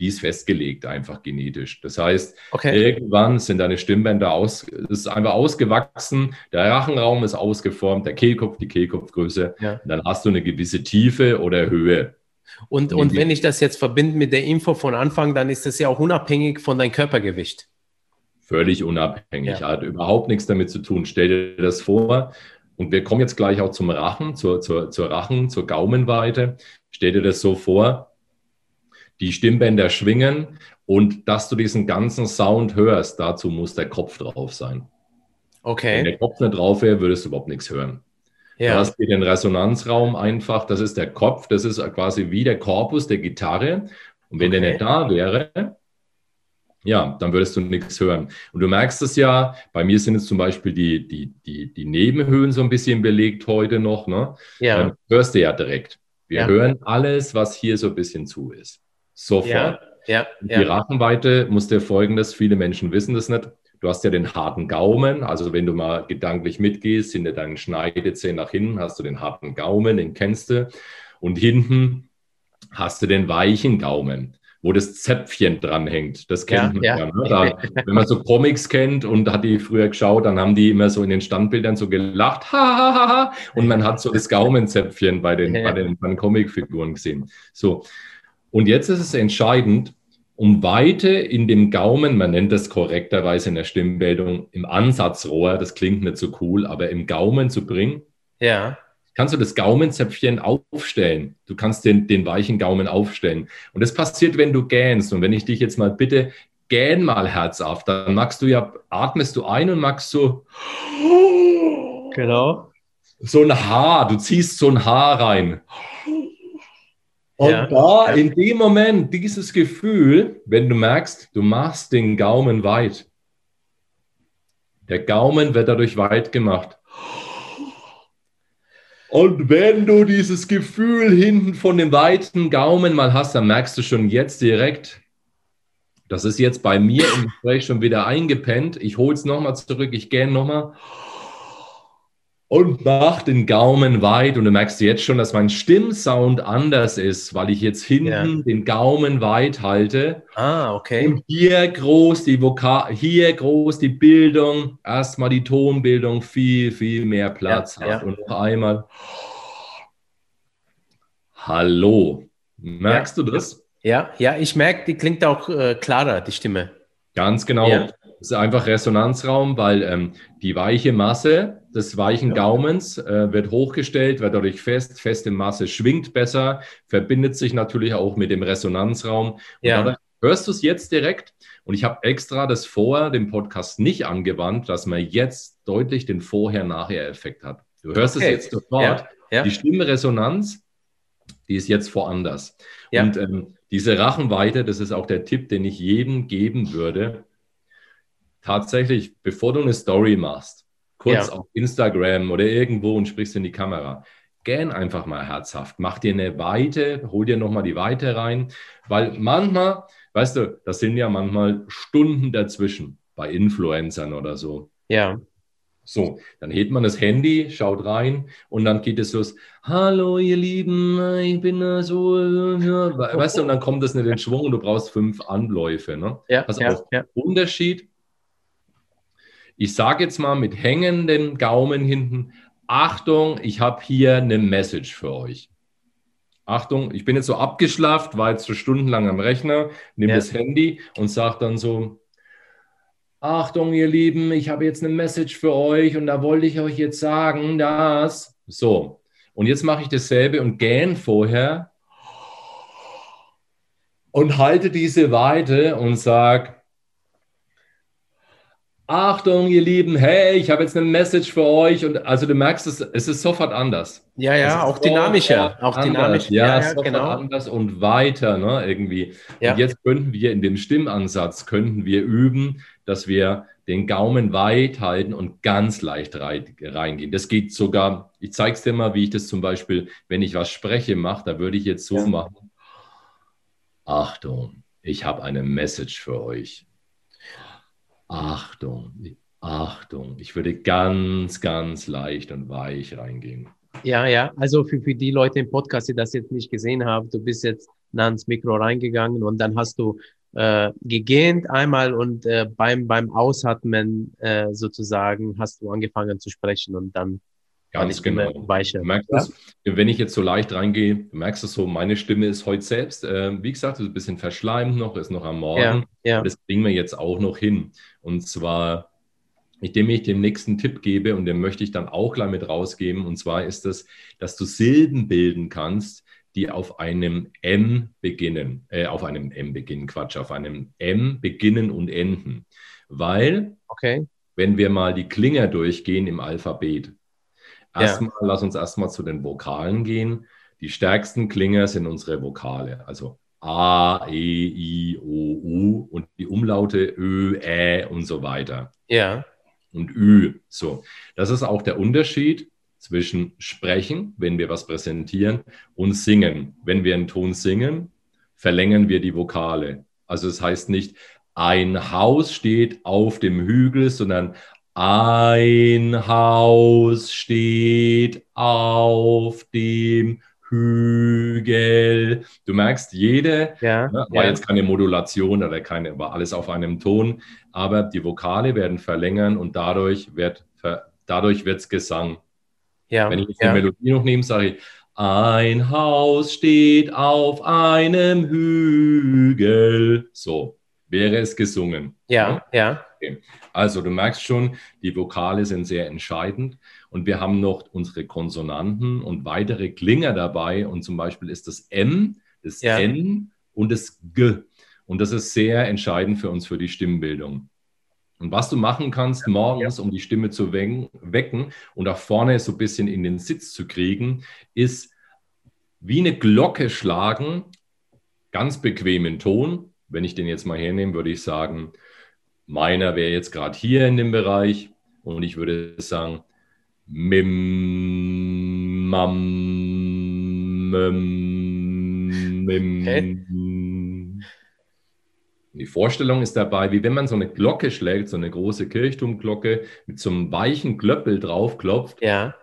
B: die ist festgelegt, einfach genetisch. Das heißt, okay. irgendwann sind deine Stimmbänder aus, ist einfach ausgewachsen, der Rachenraum ist ausgeformt, der Kehlkopf, die Kehlkopfgröße, ja. dann hast du eine gewisse Tiefe oder Höhe.
A: Und, und wenn ich das jetzt verbinde mit der Info von Anfang, dann ist das ja auch unabhängig von deinem Körpergewicht.
B: Völlig unabhängig, ja. hat überhaupt nichts damit zu tun. Stell dir das vor, und wir kommen jetzt gleich auch zum Rachen, zur, zur, zur Rachen, zur Gaumenweite. Stell dir das so vor, die Stimmbänder schwingen und dass du diesen ganzen Sound hörst, dazu muss der Kopf drauf sein. Okay. Wenn der Kopf nicht drauf wäre, würdest du überhaupt nichts hören. Ja. Du hast hier den Resonanzraum einfach, das ist der Kopf, das ist quasi wie der Korpus der Gitarre. Und wenn okay. der nicht da wäre, ja, dann würdest du nichts hören. Und du merkst es ja, bei mir sind jetzt zum Beispiel die, die, die, die Nebenhöhen so ein bisschen belegt heute noch. Ne? Ja. Dann hörst du ja direkt. Wir ja. hören alles, was hier so ein bisschen zu ist. Sofort. Ja, ja, die. Rachenweite muss dir folgendes, viele Menschen wissen das nicht. Du hast ja den harten Gaumen, also wenn du mal gedanklich mitgehst, hinter deinen Schneidezähnen nach hinten hast du den harten Gaumen, den kennst du. Und hinten hast du den weichen Gaumen, wo das Zäpfchen dranhängt. Das kennt ja, man ja. Ne? Da, wenn man so Comics kennt und hat die früher geschaut, dann haben die immer so in den Standbildern so gelacht, ha, ha, ha, ha. und man hat so das Gaumenzäpfchen bei den, bei den, bei den Comicfiguren gesehen. So, und jetzt ist es entscheidend, um Weite in dem Gaumen, man nennt das korrekterweise in der Stimmbildung, im Ansatzrohr, das klingt nicht so cool, aber im Gaumen zu bringen. Ja. Kannst du das Gaumenzäpfchen aufstellen? Du kannst den, den weichen Gaumen aufstellen. Und das passiert, wenn du gähnst. Und wenn ich dich jetzt mal bitte, gähn mal herzhaft, dann magst du ja, atmest du ein und magst so. Genau. So ein Haar, du ziehst so ein Haar rein. Und ja. da in dem Moment dieses Gefühl, wenn du merkst, du machst den Gaumen weit. Der Gaumen wird dadurch weit gemacht. Und wenn du dieses Gefühl hinten von dem weiten Gaumen mal hast, dann merkst du schon jetzt direkt, das ist jetzt bei mir im Gespräch schon wieder eingepennt. Ich hole es nochmal zurück, ich gehe nochmal und mach den Gaumen weit und du merkst jetzt schon, dass mein Stimmsound anders ist, weil ich jetzt hinten ja. den Gaumen weit halte. Ah, okay. Und hier groß die Vokal, hier groß die Bildung, erstmal die Tonbildung viel, viel mehr Platz ja, hat. Ja. Und noch einmal. Hallo. Merkst du das?
A: Ja, ja, ich merke, die klingt auch äh, klarer, die Stimme.
B: Ganz genau. Ist einfach Resonanzraum, weil ähm, die weiche Masse des weichen ja. Gaumens äh, wird hochgestellt, wird dadurch fest, feste Masse schwingt besser, verbindet sich natürlich auch mit dem Resonanzraum. ja. hörst du es jetzt direkt. Und ich habe extra das vorher, den Podcast nicht angewandt, dass man jetzt deutlich den Vorher-Nachher-Effekt hat. Du hörst okay. es jetzt sofort. Ja. Ja. Die Stimmresonanz, die ist jetzt woanders. Ja. Und ähm, diese Rachenweite, das ist auch der Tipp, den ich jedem geben würde. Tatsächlich, bevor du eine Story machst, kurz ja. auf Instagram oder irgendwo und sprichst in die Kamera. Gern einfach mal herzhaft. Mach dir eine Weite, hol dir nochmal die Weite rein, weil manchmal, weißt du, das sind ja manchmal Stunden dazwischen bei Influencern oder so. Ja. So, dann hebt man das Handy, schaut rein und dann geht es los. Hallo, ihr Lieben, ich bin so, weißt du, und dann kommt das nicht in Schwung und du brauchst fünf Anläufe. Ne?
A: Ja,
B: Pass
A: ja,
B: auf,
A: ja.
B: Unterschied. Ich sage jetzt mal mit hängenden Gaumen hinten, Achtung, ich habe hier eine Message für euch. Achtung, ich bin jetzt so abgeschlafft, war jetzt so stundenlang am Rechner, nehme
A: Ja.
B: das Handy und sage dann so, Achtung, ihr Lieben, ich habe jetzt eine Message für euch und da wollte ich euch jetzt sagen, dass. So, und jetzt mache ich dasselbe und gähn vorher <gasps> und halte diese Weite und sage, Achtung, ihr Lieben, hey, ich habe jetzt eine Message für euch. Und also du merkst, es, es ist sofort anders.
A: Ja, ja, auch dynamischer. Auch
B: anders.
A: dynamisch.
B: Ja,
A: Ja,
B: sofort
A: genau.
B: anders und weiter, ne, irgendwie.
A: Ja.
B: Und jetzt könnten wir in dem Stimmansatz, könnten wir üben, dass wir den Gaumen weit halten und ganz leicht rei- reingehen. Das geht sogar, ich zeige es dir mal, wie ich das zum Beispiel, wenn ich was spreche, mache, da würde ich jetzt so
A: Ja.
B: machen. Achtung, ich habe eine Message für euch. Achtung, Achtung. Ich würde ganz, ganz leicht und weich reingehen.
A: Ja, ja. Also für, für die Leute im Podcast, die das jetzt nicht gesehen haben, du bist jetzt nah ins Mikro reingegangen und dann hast du äh, gegähnt einmal und äh, beim, beim Ausatmen äh, sozusagen hast du angefangen zu sprechen und dann
B: Ganz genau.
A: weicher.
B: Du merkst
A: Ja?
B: es, wenn ich jetzt so leicht reingehe, du merkst es so, meine Stimme ist heute selbst, äh, wie gesagt, ist ein bisschen verschleimt noch, ist noch am Morgen.
A: Ja, ja.
B: Das kriegen wir jetzt auch noch hin. Und zwar, indem ich dem nächsten Tipp gebe und den möchte ich dann auch gleich mit rausgeben. Und zwar ist das, dass du Silben bilden kannst, die auf einem M beginnen, äh, auf einem M beginnen, Quatsch, auf einem M beginnen und enden. Weil,
A: Okay.
B: wenn wir mal die Klinger durchgehen im Alphabet,
A: Ja.
B: erstmal, lass uns erstmal zu den Vokalen gehen. Die stärksten Klinger sind unsere Vokale, also A, E, I, O, U und die Umlaute Ö, Ä und so weiter.
A: Ja.
B: Und Ü. So, das ist auch der Unterschied zwischen Sprechen, wenn wir was präsentieren, und Singen. Wenn wir einen Ton singen, verlängern wir die Vokale. Also es heißt nicht, ein Haus steht auf dem Hügel, sondern ein Haus steht auf dem Hügel. Du merkst, jede
A: Ja.
B: Ne? War
A: ja.
B: jetzt keine Modulation oder keine, war alles auf einem Ton, aber die Vokale werden verlängern und dadurch wird dadurch wird's Gesang.
A: ja.
B: Wenn ich jetzt
A: ja.
B: die Melodie noch nehme, sage ich, ein Haus steht auf einem Hügel. So wäre es gesungen.
A: ja, ja.
B: Also du merkst schon, die Vokale sind sehr entscheidend und wir haben noch unsere Konsonanten und weitere Klinger dabei und zum Beispiel ist das M, das
A: Ja.
B: N und das G und das ist sehr entscheidend für uns für die Stimmbildung. Und was du machen kannst morgens, um die Stimme zu wecken, wecken und auch vorne so ein bisschen in den Sitz zu kriegen, ist wie eine Glocke schlagen, ganz bequemen Ton. Wenn ich den jetzt mal hernehme, würde ich sagen, meiner wäre jetzt gerade hier in dem Bereich und ich würde sagen, Mim, Mam, Mim, Mim. Die Vorstellung ist dabei, wie wenn man so eine Glocke schlägt, so eine große Kirchturmglocke mit so einem weichen Klöppel draufklopft
A: Ja.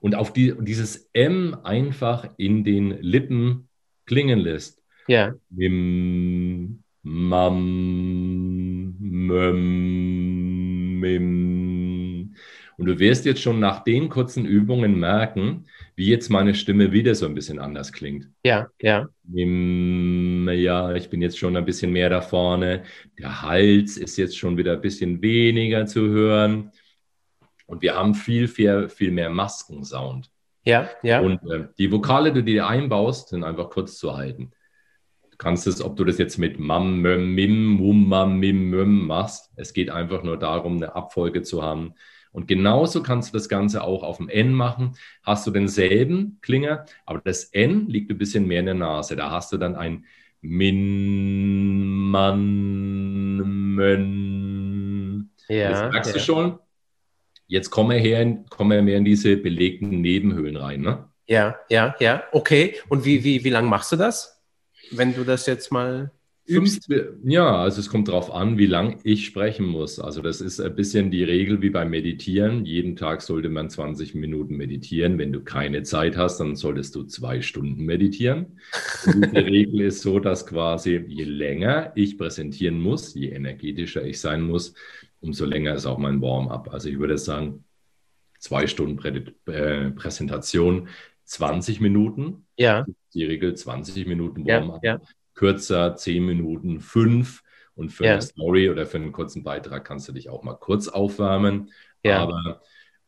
B: und auf die, dieses M einfach in den Lippen klingen lässt.
A: Ja.
B: Mim, Mam. Und du wirst jetzt schon nach den kurzen Übungen merken, wie jetzt meine Stimme wieder so ein bisschen anders klingt.
A: Ja. Ja.
B: Mim, Ja, ich bin jetzt schon ein bisschen mehr da vorne. Der Hals ist jetzt schon wieder ein bisschen weniger zu hören. Und wir haben viel, viel, viel mehr Maskensound.
A: Ja. Ja.
B: Und äh, die Vokale, die du dir einbaust, sind einfach kurz zu halten. Du kannst es, ob du das jetzt mit Mam, Möm, Mim, Mum, Mam, Mim, Möm machst. Es geht einfach nur darum, eine Abfolge zu haben. Und genauso kannst du das Ganze auch auf dem N machen. Hast du denselben Klinger, aber das N liegt ein bisschen mehr in der Nase. Da hast du dann ein Min, Man, Mön.
A: ja.
B: Jetzt merkst
A: ja.
B: du schon, jetzt kommen wir, her, kommen wir mehr in diese belegten Nebenhöhlen rein. Ne?
A: Ja, ja, ja. Okay. Und wie, wie, wie lange machst du das? Wenn du das jetzt mal.
B: übst? Ja, also es kommt darauf an, wie lang ich sprechen muss. Also das ist ein bisschen die Regel wie beim Meditieren. Jeden Tag sollte man 20 Minuten meditieren. Wenn du keine Zeit hast, dann solltest du zwei Stunden meditieren. Und die <laughs> Regel ist so, dass quasi je länger ich präsentieren muss, je energetischer ich sein muss, umso länger ist auch mein Warm-up. Also ich würde sagen, zwei Stunden Prä äh, Präsentation, 20 Minuten.
A: Ja.
B: Die Regel 20 Minuten Warm-up.
A: Ja, ja.
B: Kürzer, 10 Minuten, 5. Und für
A: Ja.
B: eine Story oder für einen kurzen Beitrag kannst du dich auch mal kurz aufwärmen.
A: Ja.
B: Aber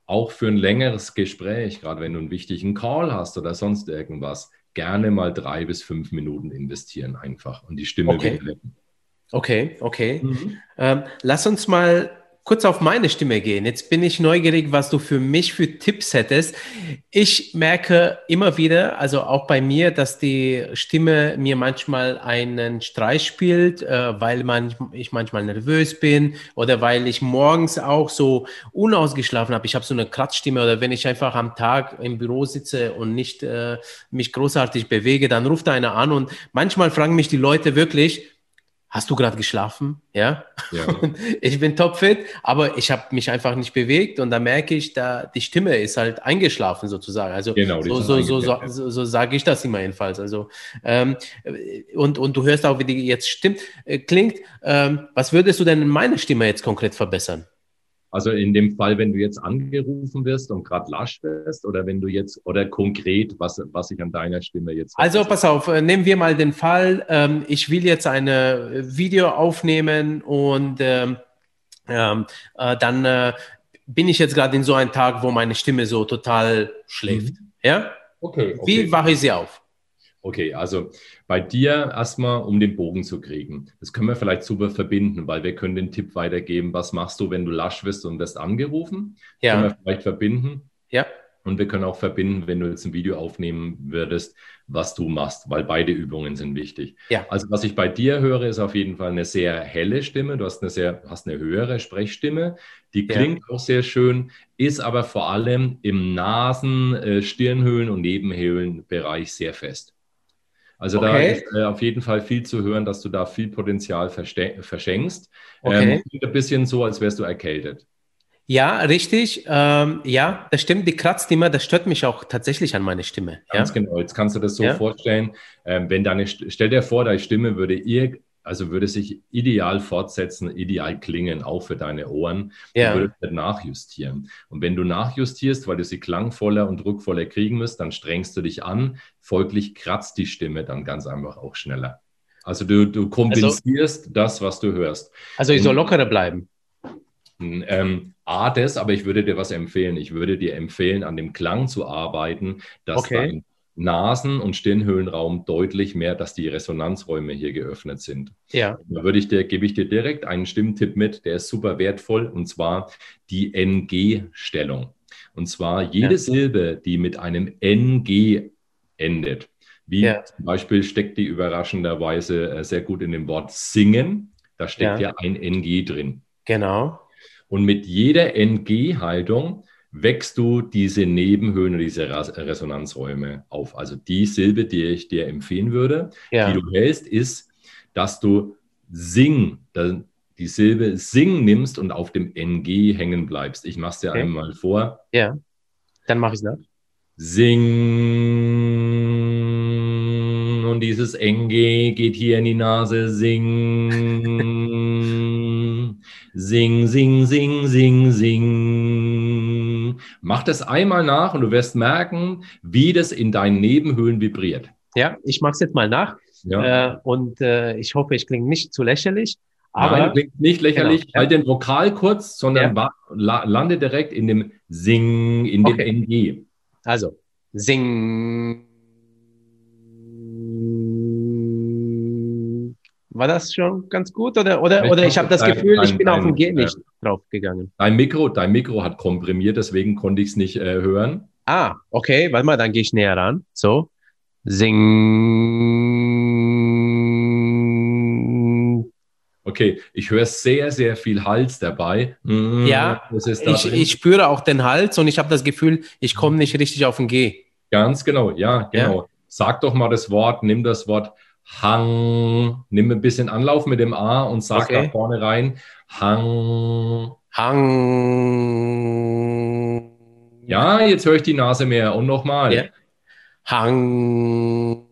B: auch für ein längeres Gespräch, gerade wenn du einen wichtigen Call hast oder sonst irgendwas, gerne mal drei bis fünf Minuten investieren einfach und die Stimme
A: Okay.
B: wieder retten.
A: Okay, okay. Ähm, lass uns mal kurz auf meine Stimme gehen. Jetzt bin ich neugierig, was du für mich für Tipps hättest. Ich merke immer wieder, also auch bei mir, dass die Stimme mir manchmal einen Streich spielt, äh, weil man, ich manchmal nervös bin oder weil ich morgens auch so unausgeschlafen habe. Ich habe so eine Kratzstimme oder wenn ich einfach am Tag im Büro sitze und nicht äh, mich großartig bewege, dann ruft einer an und manchmal fragen mich die Leute wirklich, Hast du gerade geschlafen? Ja.
B: Ja. <laughs>
A: Ich bin topfit, aber ich habe mich einfach nicht bewegt und da merke ich, da die Stimme ist halt eingeschlafen sozusagen. Also
B: Genau, die
A: so, so, so, so, so, so sage ich das immer jedenfalls. Also ähm, und, und du hörst auch, wie die jetzt stimmt, äh, klingt. Ähm, was würdest du denn in meiner Stimme jetzt konkret verbessern?
B: Also in dem Fall, wenn du jetzt angerufen wirst und gerade lasch wirst oder wenn du jetzt oder konkret, was, was ich an deiner Stimme jetzt.
A: Also pass auf, äh, nehmen wir mal den Fall, ähm, ich will jetzt ein Video aufnehmen und ähm, ähm, äh, dann äh, bin ich jetzt gerade in so einem Tag, wo meine Stimme so total schläft. Ja?
B: Okay,
A: Wie wache ich sie auf?
B: Okay, also bei dir erstmal, um den Bogen zu kriegen. Das können wir vielleicht super verbinden, weil wir können den Tipp weitergeben, was machst du, wenn du lasch wirst und wirst angerufen? Können
A: Ja,
B: wir vielleicht verbinden.
A: ja,
B: Und wir können auch verbinden, wenn du jetzt ein Video aufnehmen würdest, was du machst, weil beide Übungen sind wichtig.
A: Ja.
B: Also was ich bei dir höre, ist auf jeden Fall eine sehr helle Stimme. Du hast eine sehr, hast eine höhere Sprechstimme. Die
A: Ja.
B: klingt auch sehr schön, ist aber vor allem im Nasen-, äh, Stirnhöhlen- und Nebenhöhlenbereich sehr fest. Also da
A: Okay.
B: ist äh, auf jeden Fall viel zu hören, dass du da viel Potenzial verschenkst.
A: Okay.
B: Ähm, klingt ein bisschen so, als wärst du erkältet.
A: ja, richtig. Ähm, ja, das stimmt. Die kratzt immer, das stört mich auch tatsächlich an meine Stimme. Ja,
B: Ganz genau. Jetzt kannst du das so
A: Ja.
B: vorstellen, ähm, wenn deine, St- stell dir vor, deine Stimme würde ihr, also würde sich ideal fortsetzen, ideal klingen, auch für deine Ohren.
A: Ja.
B: Du würdest nachjustieren. Und wenn du nachjustierst, weil du sie klangvoller und druckvoller kriegen musst, dann strengst du dich an. Folglich kratzt die Stimme dann ganz einfach auch schneller. Also du, du kompensierst das, was du hörst.
A: also ich soll lockerer bleiben.
B: Ähm, A, das, aber ich würde dir was empfehlen. Ich würde dir empfehlen, an dem Klang zu arbeiten, dass
A: Okay.
B: dein Nasen- und Stirnhöhlenraum deutlich mehr, dass die Resonanzräume hier geöffnet sind.
A: Ja,
B: Da würde ich dir, gebe ich dir direkt einen Stimmtipp mit, der ist super wertvoll, und zwar die NG-Stellung. Und zwar jede
A: Ja.
B: Silbe, die mit einem NG endet, wie
A: Ja.
B: zum Beispiel steckt die überraschenderweise äh, sehr gut in dem Wort singen, da steckt
A: Ja.
B: ja ein NG drin.
A: genau.
B: Und mit jeder NG-Haltung wächst du diese Nebenhöhen diese Ras- Resonanzräume auf. Also die Silbe, die ich dir empfehlen würde,
A: Ja,
B: die du hältst, ist, dass du Sing, die Silbe Sing nimmst und auf dem NG hängen bleibst. Ich mache es dir
A: Okay.
B: einmal vor.
A: ja. Dann mache ich es nach.
B: Sing. Und dieses NG geht hier in die Nase. Sing. <laughs> Sing, sing, sing, sing, sing. Mach das einmal nach und du wirst merken, wie das in deinen Nebenhöhlen vibriert.
A: Ja, ich mache es jetzt mal nach.
B: Ja.
A: Äh, und äh, ich hoffe, ich klinge nicht zu lächerlich. Aber
B: Nein, klingt nicht lächerlich.
A: Genau, ja.
B: Halt den Vokal kurz, sondern
A: Ja.
B: la lande direkt in dem Sing, in dem
A: Okay.
B: NG.
A: also, sing. War das schon ganz gut? Oder, oder,
B: Ich
A: oder ich habe das
B: dein-
A: Gefühl, ich
B: dein-
A: bin auf
B: dein,
A: den G
B: äh,
A: nicht draufgegangen.
B: Dein Mikro, dein Mikro hat komprimiert, deswegen konnte ich es nicht äh, hören.
A: Ah, okay, warte mal, dann gehe ich näher ran. So. Sing.
B: Okay, ich höre sehr, sehr viel Hals dabei. Mm,
A: Ja,
B: da
A: Ich, ich spüre auch den Hals und ich habe das Gefühl, ich komme nicht richtig auf den G.
B: Ganz genau, ja, genau. Sag doch mal das Wort, nimm das Wort Hang. Nimm ein bisschen Anlauf mit dem A und sag
A: Okay.
B: da vorne rein. Hang.
A: Hang.
B: Ja, jetzt höre ich die Nase mehr. Und nochmal.
A: Ja. Hang.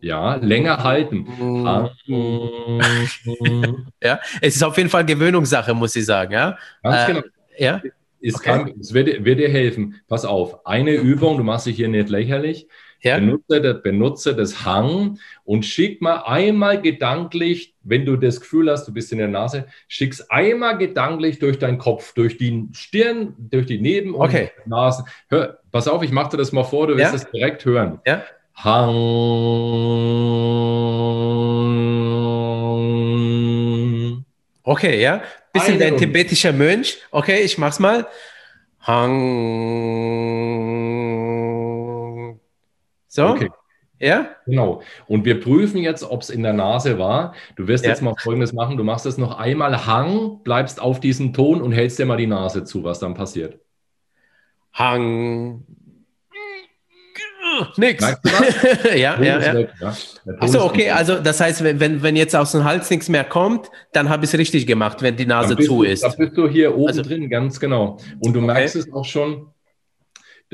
B: Ja, länger halten. Hang. <laughs>
A: Ja, es ist auf jeden Fall Gewöhnungssache, muss ich sagen. Ja,
B: Ganz
A: Äh,
B: genau.
A: ja,
B: Ist
A: okay.
B: kein, es wird, dir- wird dir helfen. Pass auf, eine Übung, du machst dich hier nicht lächerlich.
A: Ja.
B: Benutze, das, benutze das Hang und schick mal einmal gedanklich, wenn du das Gefühl hast, du bist in der Nase, schick's einmal gedanklich durch deinen Kopf, durch die Stirn, durch die Neben- und
A: Okay.
B: Nasen. Hör, pass auf, ich mache dir das mal vor, du wirst
A: Ja.
B: es direkt hören.
A: Ja.
B: Hang.
A: Okay, ja. Bisschen
B: Runde.
A: tibetischer Mönch. Okay, ich mach's mal. Hang. So.
B: Okay.
A: Ja?
B: Genau. Und wir prüfen jetzt, ob es in der Nase war. Du wirst
A: Ja.
B: jetzt mal Folgendes machen. Du machst es noch einmal Hang, bleibst auf diesem Ton und hältst dir mal die Nase zu, was dann passiert.
A: Hang. Nix. <laughs> Ja, ja, ja.
B: weg, ja.
A: Achso, okay, also das heißt, wenn, wenn, jetzt aus dem Hals nichts mehr kommt, dann habe ich es richtig gemacht, wenn die Nase zu
B: du,
A: ist.
B: Dann bist du hier oben
A: Also-
B: drin, ganz genau. Und du
A: Okay.
B: merkst es auch schon.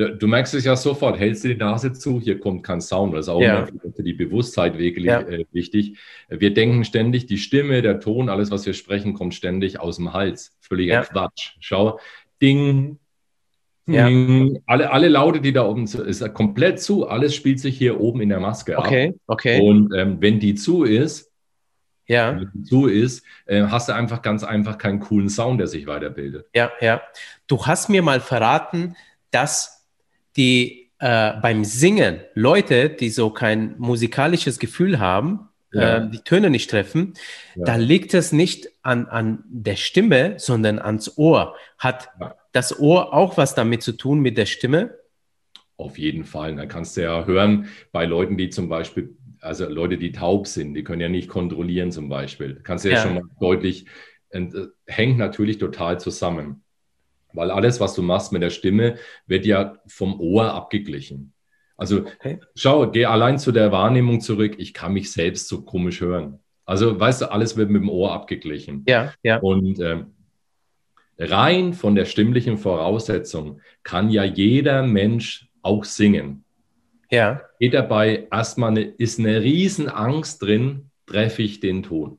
B: Du, merkst es ja sofort, hältst du die Nase zu, hier kommt kein Sound. Das ist auch
A: Ja.
B: für die Bewusstheit wirklich
A: Ja.
B: äh, wichtig. Wir denken ständig, die Stimme, der Ton, alles, was wir sprechen, kommt ständig aus dem Hals. Völliger
A: Ja.
B: Quatsch. Schau, Ding,
A: Ja.
B: Alle, alle Laute, die da oben sind, ist komplett zu. Alles spielt sich hier oben in der Maske
A: Okay,
B: ab.
A: okay.
B: Und ähm, wenn die zu ist,
A: Ja,
B: wenn die zu ist, äh, hast du einfach ganz einfach keinen coolen Sound, der sich weiterbildet.
A: ja, ja. Du hast mir mal verraten, dass die äh, beim Singen Leute, die so kein musikalisches Gefühl haben,
B: Ja.
A: äh, die Töne nicht treffen,
B: Ja.
A: da liegt es nicht an, an der Stimme, sondern ans Ohr. Hat
B: Ja.
A: das Ohr auch was damit zu tun mit der Stimme?
B: Auf jeden Fall. Da kannst du ja hören bei Leuten, die zum Beispiel, also Leute, die taub sind, die können ja nicht kontrollieren zum Beispiel. Kannst du ja,
A: Ja.
B: schon mal deutlich, und, äh, hängt natürlich total zusammen. Weil alles, was du machst mit der Stimme, wird ja vom Ohr abgeglichen. Also
A: Okay.
B: schau, geh allein zu der Wahrnehmung zurück. Ich kann mich selbst so komisch hören. Also weißt du, alles wird mit dem Ohr abgeglichen.
A: Ja, ja,
B: Und ähm, rein von der stimmlichen Voraussetzung kann ja jeder Mensch auch singen.
A: ja,
B: Geht dabei erstmal eine, ist eine Riesenangst drin, treffe ich den Ton.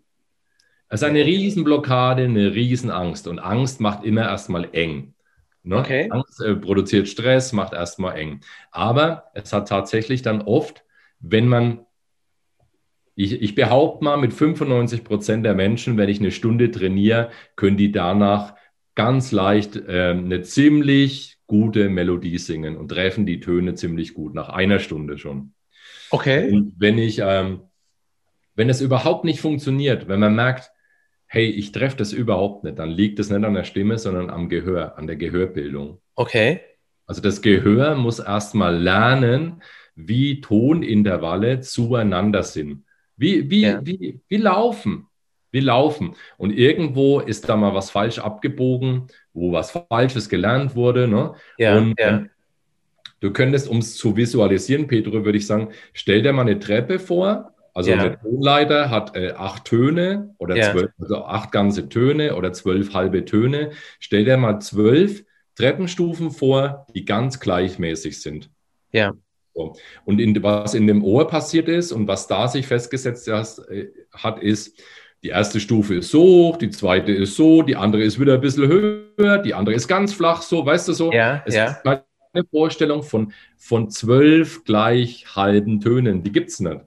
B: Also eine Riesenblockade, eine Riesenangst. Und Angst macht immer erstmal eng. Ne?
A: Okay.
B: Angst äh, produziert Stress, macht erstmal eng. Aber es hat tatsächlich dann oft, wenn man, ich, ich behaupte mal, mit 95 Prozent der Menschen, wenn ich eine Stunde trainiere, können die danach ganz leicht ähm, eine ziemlich gute Melodie singen und treffen die Töne ziemlich gut, nach einer Stunde schon.
A: okay.
B: Und wenn ich, ähm, wenn es überhaupt nicht funktioniert, wenn man merkt, hey, ich treffe das überhaupt nicht, dann liegt es nicht an der Stimme, sondern am Gehör, an der Gehörbildung.
A: Okay.
B: Also das Gehör muss erstmal lernen, wie Tonintervalle zueinander sind. Wie, wie,
A: Ja.
B: wie, wie laufen. Wie laufen. Und irgendwo ist da mal was falsch abgebogen, wo was Falsches gelernt wurde. Ne?
A: Ja,
B: Und
A: ja,
B: du könntest, um es zu visualisieren, Pedro, würde ich sagen, stell dir mal eine Treppe vor. Also
A: Ja.
B: eine Tonleiter hat äh, acht Töne oder
A: Ja.
B: zwölf, also acht ganze Töne oder zwölf halbe Töne. Stell dir mal zwölf Treppenstufen vor, die ganz gleichmäßig sind.
A: Ja.
B: So. Und in, was in dem Ohr passiert ist und was da sich festgesetzt äh, hat, ist, die erste Stufe ist so hoch, die zweite ist so, die andere ist wieder ein bisschen höher, die andere ist ganz flach, so, weißt du so?
A: ja,
B: Es
A: ja.
B: ist eine Vorstellung von, von zwölf gleich halben Tönen. Die gibt es nicht.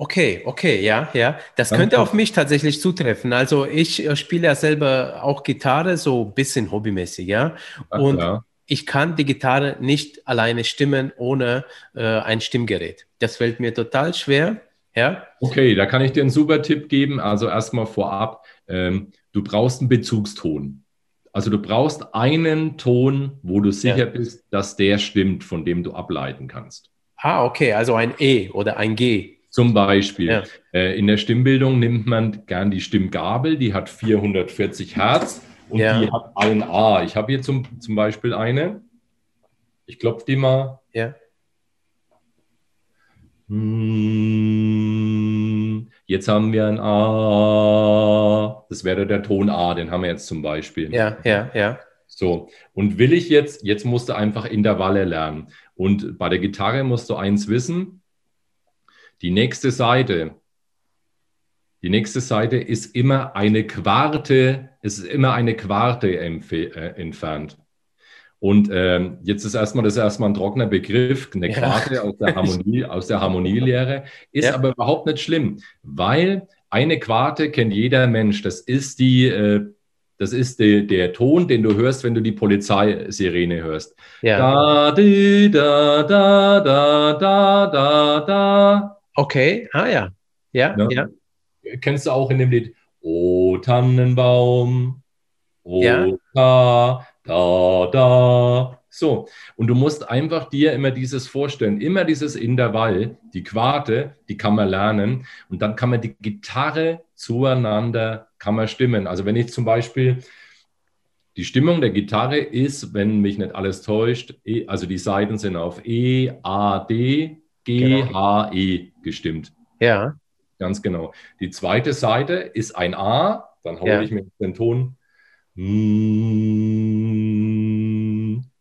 A: Okay, okay, ja, ja. Das könnte auf mich tatsächlich zutreffen. Also ich äh, spiele ja selber auch Gitarre, so ein bisschen hobbymäßig, ja. Und
B: ja.
A: ich kann die Gitarre nicht alleine stimmen ohne äh, ein Stimmgerät. Das fällt mir total schwer, ja.
B: Okay, da kann ich dir einen super Tipp geben. Also erstmal vorab, ähm, du brauchst einen Bezugston. Also du brauchst einen Ton, wo du sicher
A: Ja.
B: bist, dass der stimmt, von dem du ableiten kannst.
A: Ah, okay, also ein E oder ein G.
B: Zum Beispiel
A: Ja.
B: äh, in der Stimmbildung nimmt man gern die Stimmgabel, die hat 440 Hertz und
A: Ja.
B: die hat ein A. Ich habe hier zum, zum Beispiel eine. Ich klopfe die mal.
A: Ja.
B: Mm, Jetzt haben wir ein A. Das wäre der Ton A, den haben wir jetzt zum Beispiel.
A: Ja, ja, ja.
B: So, und will ich jetzt, jetzt musst du einfach Intervalle lernen. Und bei der Gitarre musst du eins wissen, die nächste Seite, die nächste Seite ist immer eine Quarte, ist immer eine Quarte äh, entfernt. Und ähm, jetzt ist erstmal das ist erstmal ein trockener Begriff, eine Quarte ja. aus der Harmonie, <laughs> aus der Harmonielehre, ist ja. aber überhaupt nicht schlimm, weil eine Quarte kennt jeder Mensch. Das ist die, äh, das ist die, der Ton, den du hörst, wenn du die Polizeisirene hörst. Ja. Da, di, da, da, da, da, da, da.
A: Okay, ah ja. Ja, ja. ja.
B: Kennst du auch in dem Lied O Tannenbaum, O ja. da, da, da. So, und du musst einfach dir immer dieses vorstellen, immer dieses Intervall, die Quarte, die kann man lernen und dann kann man die Gitarre zueinander, kann man stimmen. Also wenn ich zum Beispiel, die Stimmung der Gitarre ist, wenn mich nicht alles täuscht, e, also die Seiten sind auf E, A, D, G, genau. H, E gestimmt.
A: Ja.
B: Ganz genau. Die zweite Seite ist ein A, dann hole ja. ich mir den Ton hm,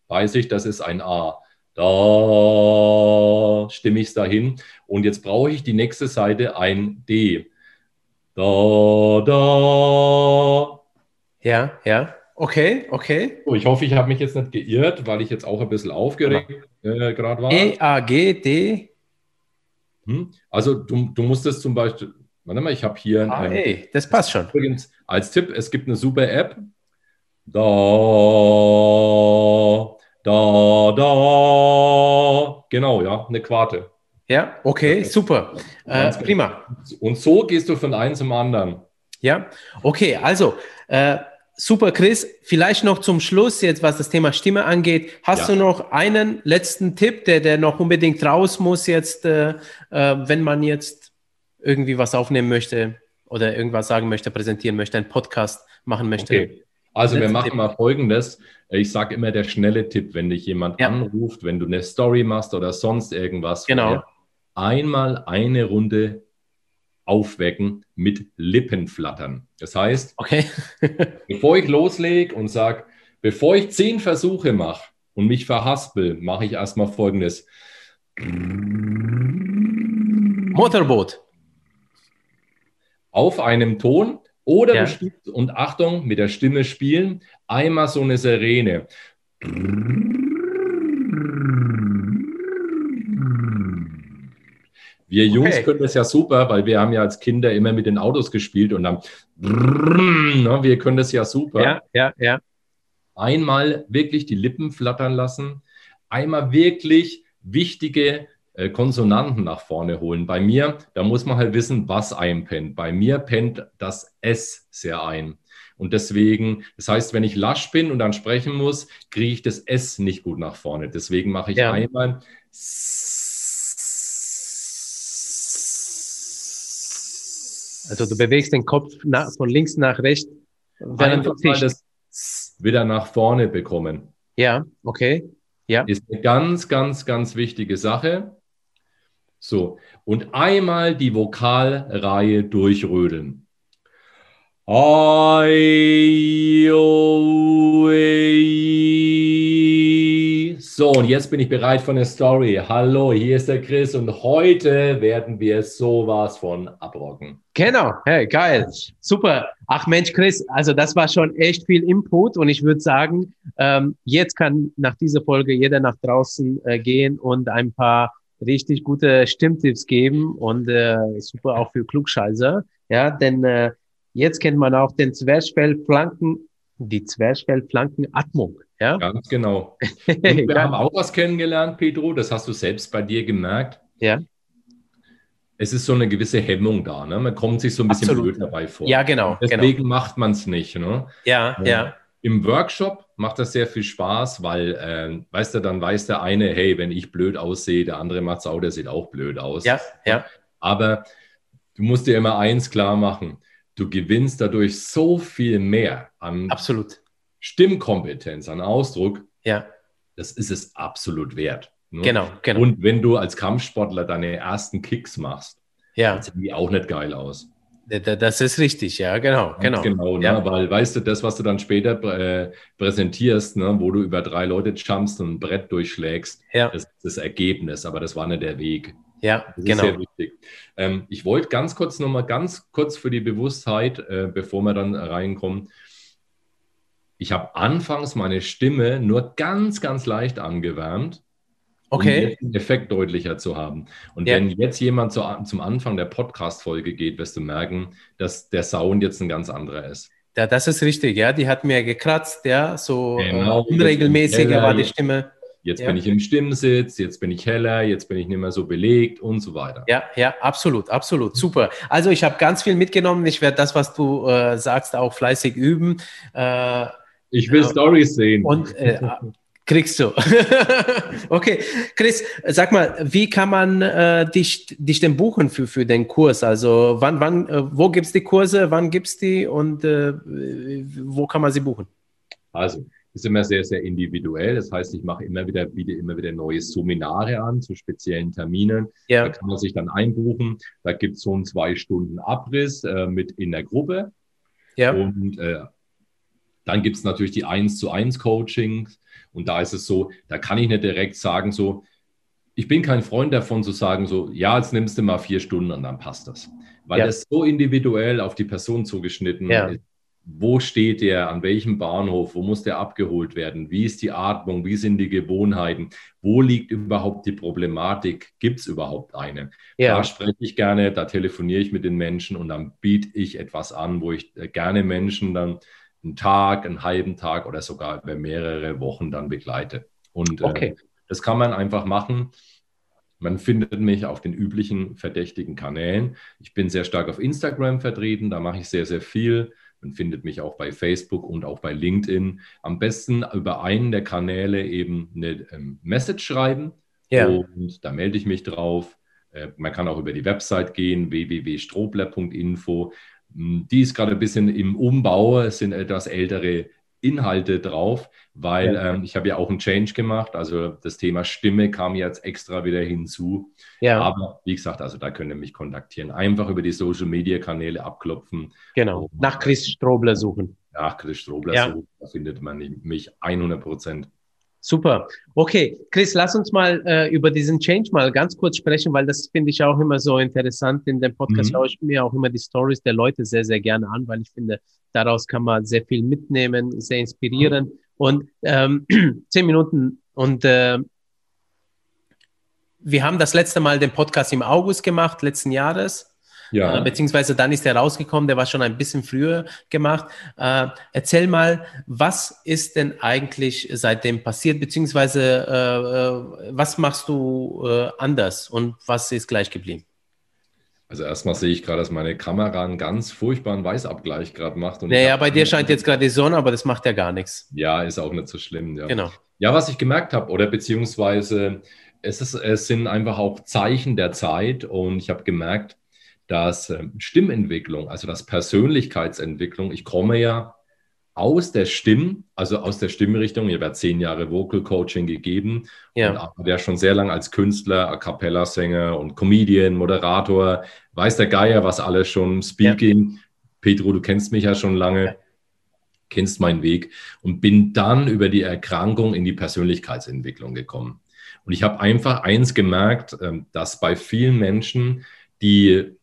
B: weiß ich, das ist ein A. Da stimme ich es dahin. Und jetzt brauche ich die nächste Seite ein D. Da, da.
A: Ja, ja. Okay, okay.
B: So, ich hoffe, ich habe mich jetzt nicht geirrt, weil ich jetzt auch ein bisschen aufgeregt äh, gerade war.
A: E, A, G, D.
B: Hm? Also du, du musst es zum Beispiel, warte mal, ich habe hier...
A: Ah, ähm, das passt schon.
B: Übrigens, als Tipp, es gibt eine super App, da, da, da. Genau, ja, eine Quarte.
A: Ja, okay, super. Äh, prima.
B: Und so gehst du von einem zum anderen.
A: Ja, okay, also äh, super, Chris. Vielleicht noch zum Schluss, jetzt was das Thema Stimme angeht. Hast ja. du noch einen letzten Tipp, der, der noch unbedingt raus muss, jetzt, äh, äh, wenn man jetzt irgendwie was aufnehmen möchte oder irgendwas sagen möchte, präsentieren möchte, einen Podcast machen möchte?
B: Okay. Also wir machen Tipp. mal Folgendes. Ich sage immer der schnelle Tipp, wenn dich jemand ja. anruft, wenn du eine Story machst oder sonst irgendwas.
A: Genau.
B: Einmal eine Runde aufwecken mit Lippenflattern. Das heißt,
A: okay. <laughs>
B: bevor ich loslege und sage, bevor ich zehn Versuche mache und mich verhaspel, mache ich erstmal Folgendes.
A: Motorboot.
B: Auf einem Ton, oder ja. spielst, und Achtung, mit der Stimme spielen, einmal so eine Sirene. Wir Jungs okay. können das ja super, weil wir haben ja als Kinder immer mit den Autos gespielt und dann, ne, wir können das ja super.
A: Ja, ja, ja.
B: Einmal wirklich die Lippen flattern lassen, einmal wirklich wichtige äh, Konsonanten nach vorne holen. Bei mir, da muss man halt wissen, was einpennt. Bei mir pennt das S sehr ein. Und deswegen, das heißt, wenn ich lasch bin und dann sprechen muss, kriege ich das S nicht gut nach vorne. Deswegen mache ich ja. einmal
A: Also du bewegst den Kopf nach, von links nach rechts,
B: während du das wieder nach vorne bekommen.
A: Ja, okay. Ja.
B: Ist eine ganz, ganz, ganz wichtige Sache. So, und einmal die Vokalreihe durchrödeln. So, und jetzt bin ich bereit für eine Story. Hallo, hier ist der Chris und heute werden wir sowas von abrocken.
A: Genau, hey, geil, super. Ach Mensch, Chris, also das war schon echt viel Input und ich würde sagen, ähm, jetzt kann nach dieser Folge jeder nach draußen äh, gehen und ein paar richtig gute Stimmtipps geben und äh, super auch für Klugscheißer. Ja, denn äh, jetzt kennt man auch den Zwerchfellflanken, die Zwerchfellflankenatmung. Ja,
B: ganz genau. <laughs> Und wir haben auch was kennengelernt, Pedro. Das hast du selbst bei dir gemerkt.
A: Ja.
B: Es ist so eine gewisse Hemmung da. Ne? Man kommt sich so ein bisschen Absolut. blöd dabei vor.
A: Ja, genau.
B: Deswegen
A: genau.
B: macht man es nicht. Ne?
A: Ja, ja. ja.
B: Im Workshop macht das sehr viel Spaß, weil, äh, weißt du, dann weiß der eine, hey, wenn ich blöd aussehe, der andere macht es auch, der sieht auch blöd aus.
A: Ja, ja.
B: Aber du musst dir immer eins klar machen, du gewinnst dadurch so viel mehr an
A: absolut.
B: Stimmkompetenz, an Ausdruck.
A: Ja.
B: Das ist es absolut wert.
A: Ne? Genau, genau.
B: Und wenn du als Kampfsportler deine ersten Kicks machst,
A: Ja.
B: Das sieht auch nicht geil aus.
A: Das ist richtig, ja, genau. Genau,
B: genau ne?
A: ja.
B: weil weißt du, das, was du dann später äh, präsentierst, ne? wo du über drei Leute jumpst und ein Brett durchschlägst,
A: ja.
B: das ist das Ergebnis, aber das war nicht der Weg.
A: Ja,
B: das
A: genau.
B: Ähm, ich wollte ganz kurz nochmal, ganz kurz für die Bewusstheit, äh, bevor wir dann reinkommen, ich habe anfangs meine Stimme nur ganz, ganz leicht angewärmt
A: Okay.
B: um den Effekt deutlicher zu haben. Und
A: Ja.
B: wenn jetzt jemand zu, zum Anfang der Podcast-Folge geht, wirst du merken, dass der Sound jetzt ein ganz anderer ist.
A: Ja, das ist richtig, ja. Die hat mir gekratzt, ja. So
B: Genau.
A: äh, unregelmäßiger
B: Heller,
A: war die Stimme.
B: Jetzt
A: Ja.
B: bin ich im Stimmsitz, jetzt bin ich heller, jetzt bin ich nicht mehr so belegt und so weiter.
A: Ja, ja, absolut, absolut. Super. Also ich habe ganz viel mitgenommen. Ich werde das, was du äh, sagst, auch fleißig üben. Äh,
B: Ich will
A: Ja.
B: Stories sehen.
A: und äh, kriegst du. <laughs> okay, Chris, sag mal, wie kann man äh, dich, dich denn buchen für, für den Kurs? Also wann, wann, äh, wo gibt es die Kurse, wann gibt es die und äh, wo kann man sie buchen?
B: Also, ist immer sehr, sehr individuell. Das heißt, ich mache immer wieder, biete immer wieder neue Seminare an zu speziellen Terminen. Da
A: Ja,
B: kann man sich dann einbuchen. Da gibt es so einen zwei Stunden Abriss äh, mit in der Gruppe.
A: ja,
B: Und äh, dann gibt es natürlich die 1 zu 1 Coachings. Und da ist es so, da kann ich nicht direkt sagen, so, ich bin kein Freund davon zu sagen, so, ja, jetzt nimmst du mal vier Stunden und dann passt das. Weil
A: Ja.
B: das so individuell auf die Person zugeschnitten
A: Ja.
B: ist. Wo steht der, an welchem Bahnhof, wo muss der abgeholt werden, wie ist die Atmung, wie sind die Gewohnheiten, wo liegt überhaupt die Problematik, gibt es überhaupt eine? Da
A: ja,
B: spreche ich gerne, da telefoniere ich mit den Menschen und dann biete ich etwas an, wo ich äh, gerne Menschen dann einen Tag, einen halben Tag oder sogar über mehrere Wochen dann begleite. Und
A: Okay.
B: äh, das kann man einfach machen. Man findet mich auf den üblichen verdächtigen Kanälen. Ich bin sehr stark auf Instagram vertreten, da mache ich sehr, sehr viel. Man findet mich auch bei Facebook und auch bei LinkedIn. Am besten über einen der Kanäle eben eine ähm, Message schreiben.
A: ja,
B: Und da melde ich mich drauf. Äh, Man kann auch über die Website gehen, www.strobler.info. Hm, Die ist gerade ein bisschen im Umbau. Es sind etwas ältere Inhalte drauf, weil
A: Ja.
B: ähm, ich habe ja auch einen Change gemacht. Also das Thema Stimme kam jetzt extra wieder hinzu.
A: ja,
B: Aber wie gesagt, also da könnt ihr mich kontaktieren. Einfach über die Social Media Kanäle abklopfen.
A: genau. Nach Chris Strobler suchen.
B: Nach Chris Strobler
A: Ja.
B: suchen, da findet man mich 100 Prozent.
A: Super. Okay, Chris, lass uns mal äh, über diesen Change mal ganz kurz sprechen, weil das finde ich auch immer so interessant. In dem Podcast
B: Mhm.
A: schaue ich mir auch immer die Stories der Leute sehr, sehr gerne an, weil ich finde, daraus kann man sehr viel mitnehmen, sehr inspirieren. Und ähm, <clears throat> zehn Minuten und äh, wir haben das letzte Mal den Podcast im August gemacht, letzten Jahres.
B: Ja.
A: Äh, beziehungsweise dann ist er rausgekommen, der war schon ein bisschen früher gemacht. Äh, erzähl mal, was ist denn eigentlich seitdem passiert, beziehungsweise äh, was machst du anders und was ist gleich geblieben?
B: Also erstmal sehe ich gerade, dass meine Kamera einen ganz furchtbaren Weißabgleich gerade macht. Und
A: Naja, bei dir scheint jetzt gerade die Sonne, aber das macht ja gar nichts.
B: Ja, ist auch nicht so schlimm. Ja,
A: Genau.
B: ja was ich gemerkt habe, oder beziehungsweise es, ist, es sind einfach auch Zeichen der Zeit und ich habe gemerkt, dass ähm, Stimmentwicklung, also das Persönlichkeitsentwicklung, ich komme ja aus der Stimm, also aus der Stimmrichtung, ich habe ja zehn Jahre Vocal Coaching gegeben
A: Ja.
B: und arbeite ja schon sehr lange als Künstler, A Cappella-Sänger und Comedian, Moderator, weiß der Geier, was alles schon, Speaking. Pedro, du kennst mich ja schon lange,
A: Ja.
B: kennst meinen Weg und bin dann über die Erkrankung in die Persönlichkeitsentwicklung gekommen. Und ich habe einfach eins gemerkt, ähm, dass bei vielen Menschen, die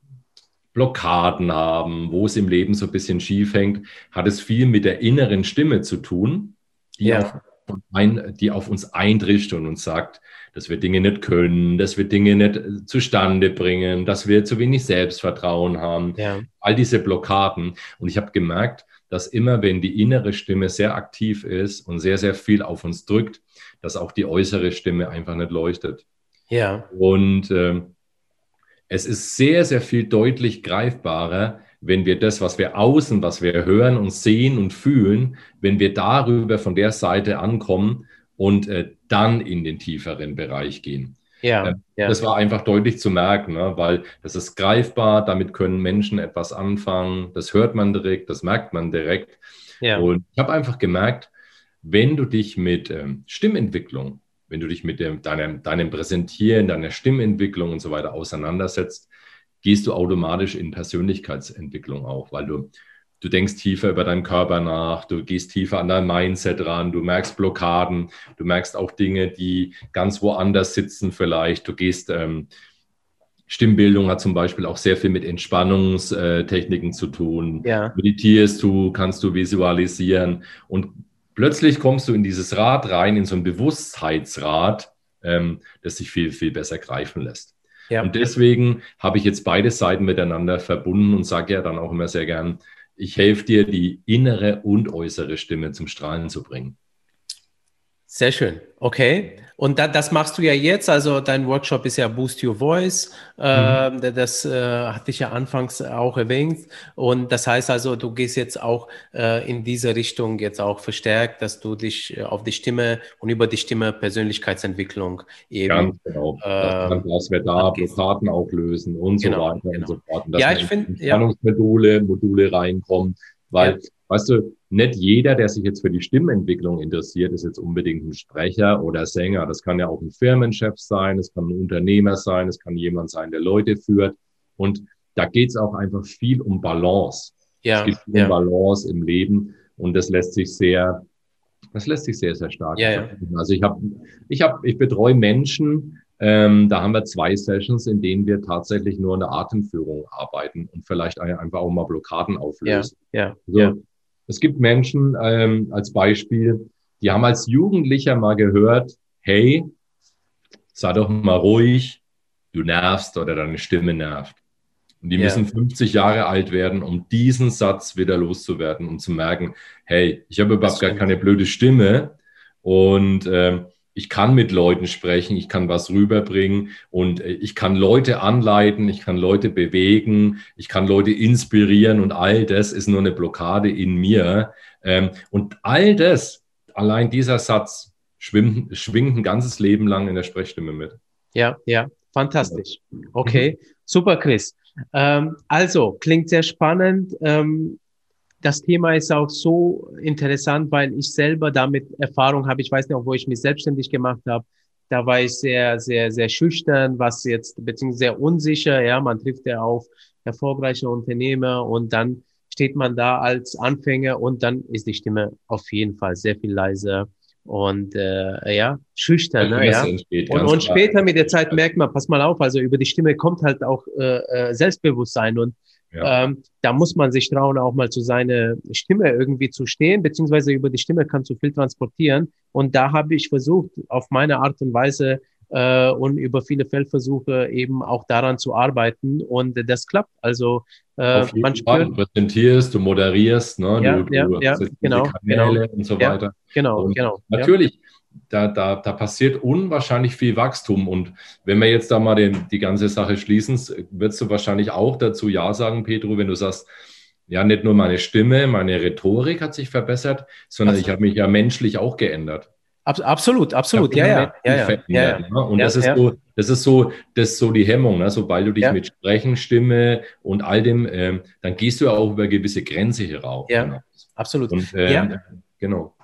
B: Blockaden haben, wo es im Leben so ein bisschen schief hängt, hat es viel mit der inneren Stimme zu tun, die,
A: Ja.
B: auf, ein, die auf uns eindrischt und uns sagt, dass wir Dinge nicht können, dass wir Dinge nicht äh, zustande bringen, dass wir zu wenig Selbstvertrauen haben,
A: Ja.
B: all diese Blockaden. Und ich habe gemerkt, dass immer, wenn die innere Stimme sehr aktiv ist und sehr, sehr viel auf uns drückt, dass auch die äußere Stimme einfach nicht leuchtet.
A: Ja.
B: Und ähm, es ist sehr, sehr viel deutlich greifbarer, wenn wir das, was wir außen, was wir hören und sehen und fühlen, wenn wir darüber von der Seite ankommen und äh, dann in den tieferen Bereich gehen.
A: Ja. Ja.
B: Das war einfach deutlich zu merken, ne? weil das ist greifbar, damit können Menschen etwas anfangen, das hört man direkt, das merkt man direkt.
A: Ja.
B: Und ich habe einfach gemerkt, wenn du dich mit ähm, Stimmentwicklung, wenn du dich mit dem, deinem, deinem Präsentieren, deiner Stimmentwicklung und so weiter auseinandersetzt, gehst du automatisch in Persönlichkeitsentwicklung auch, weil du, du denkst tiefer über deinen Körper nach, du gehst tiefer an dein Mindset ran, du merkst Blockaden, du merkst auch Dinge, die ganz woanders sitzen vielleicht. Du gehst, ähm, Stimmbildung hat zum Beispiel auch sehr viel mit Entspannungstechniken zu tun. Ja. Meditierst du, kannst du visualisieren und plötzlich kommst du in dieses Rad rein, in so ein Bewusstheitsrad, ähm, das sich viel, viel besser greifen lässt. Ja. Und deswegen habe ich jetzt beide Seiten miteinander verbunden und sage ja dann auch immer sehr gern, ich helfe dir, die innere und äußere Stimme zum Strahlen zu bringen.
A: Sehr schön. Okay. Und da, das machst du ja jetzt. Also dein Workshop ist ja Boost Your Voice. Mhm. Äh, das äh, hatte ich ja anfangs auch erwähnt. Und das heißt also, du gehst jetzt auch äh, in diese Richtung jetzt auch verstärkt, dass du dich äh, auf die Stimme und über die Stimme Persönlichkeitsentwicklung eben. Ganz
B: genau. Äh, dass wir da Blockaden auch lösen und genau, so weiter genau. und so fort. Und dass
A: ja, ich finde.
B: Ja. Module, Module reinkommen. Weil, ja. weißt du, nicht jeder, der sich jetzt für die Stimmentwicklung interessiert, ist jetzt unbedingt ein Sprecher oder Sänger. Das kann ja auch ein Firmenchef sein, es kann ein Unternehmer sein, es kann jemand sein, der Leute führt. Und da geht es auch einfach viel um Balance. Ja, es geht viel ja. um Balance im Leben und das lässt sich sehr, das lässt sich sehr, sehr stark. Ja, ja. Also ich habe, ich habe, ich betreue Menschen, ähm, da haben wir zwei Sessions, in denen wir tatsächlich nur in der Atemführung arbeiten und vielleicht einfach auch mal Blockaden auflösen. Ja, ja, also, ja. Es gibt Menschen, ähm, als Beispiel, die haben als Jugendlicher mal gehört, hey, sei doch mal ruhig, du nervst oder deine Stimme nervt. Und die ja. müssen 50 Jahre alt werden, um diesen Satz wieder loszuwerden und zu merken, hey, ich habe überhaupt gar keine blöde Stimme und ähm, ich kann mit Leuten sprechen, ich kann was rüberbringen und äh, ich kann Leute anleiten, ich kann Leute bewegen, ich kann Leute inspirieren und all das ist nur eine Blockade in mir. Ähm, und all das, allein dieser Satz, schwimmt, schwingt ein ganzes Leben lang in der Sprechstimme mit.
A: Ja, ja, fantastisch. Okay, super, Chris. Ähm, also, klingt sehr spannend. Ähm, das Thema ist auch so interessant, weil ich selber damit Erfahrung habe. Ich weiß nicht, wo ich mich selbstständig gemacht habe. Da war ich sehr, sehr, sehr schüchtern, was jetzt, beziehungsweise sehr unsicher. Ja, man trifft ja auf erfolgreiche Unternehmer und dann steht man da als Anfänger und dann ist die Stimme auf jeden Fall sehr viel leiser und äh, ja, schüchtern. Ne, ja. und, und später mit der Zeit merkt man, pass mal auf, also über die Stimme kommt halt auch äh, äh Selbstbewusstsein und ja. Ähm, da muss man sich trauen, auch mal zu seiner Stimme irgendwie zu stehen, beziehungsweise über die Stimme kannst du viel transportieren. Und da habe ich versucht, auf meine Art und Weise äh, und über viele Feldversuche eben auch daran zu arbeiten. Und das klappt. Also
B: äh, man spürt. Du präsentierst, du moderierst, ne?
A: Ja,
B: du,
A: ja, du ja, genau,
B: Kanäle genau. und so weiter.
A: genau, und genau.
B: Natürlich da, da, da passiert unwahrscheinlich viel Wachstum. Und wenn wir jetzt da mal den, die ganze Sache schließen, wirst du wahrscheinlich auch dazu Ja sagen, Pedro, wenn du sagst, ja, nicht nur meine Stimme, meine Rhetorik hat sich verbessert, sondern absolut. ich habe mich ja menschlich auch geändert.
A: Absolut, absolut, ja, ja, ja, ja,
B: ja, ne? Und das, ist So, das ist so, das ist so die Hemmung, ne? sobald du dich mit Sprechen, Stimme und all dem, ähm, dann gehst du auch über gewisse Grenze herauf.
A: Ja, genau. absolut.
B: Und, ähm, ja. Genau.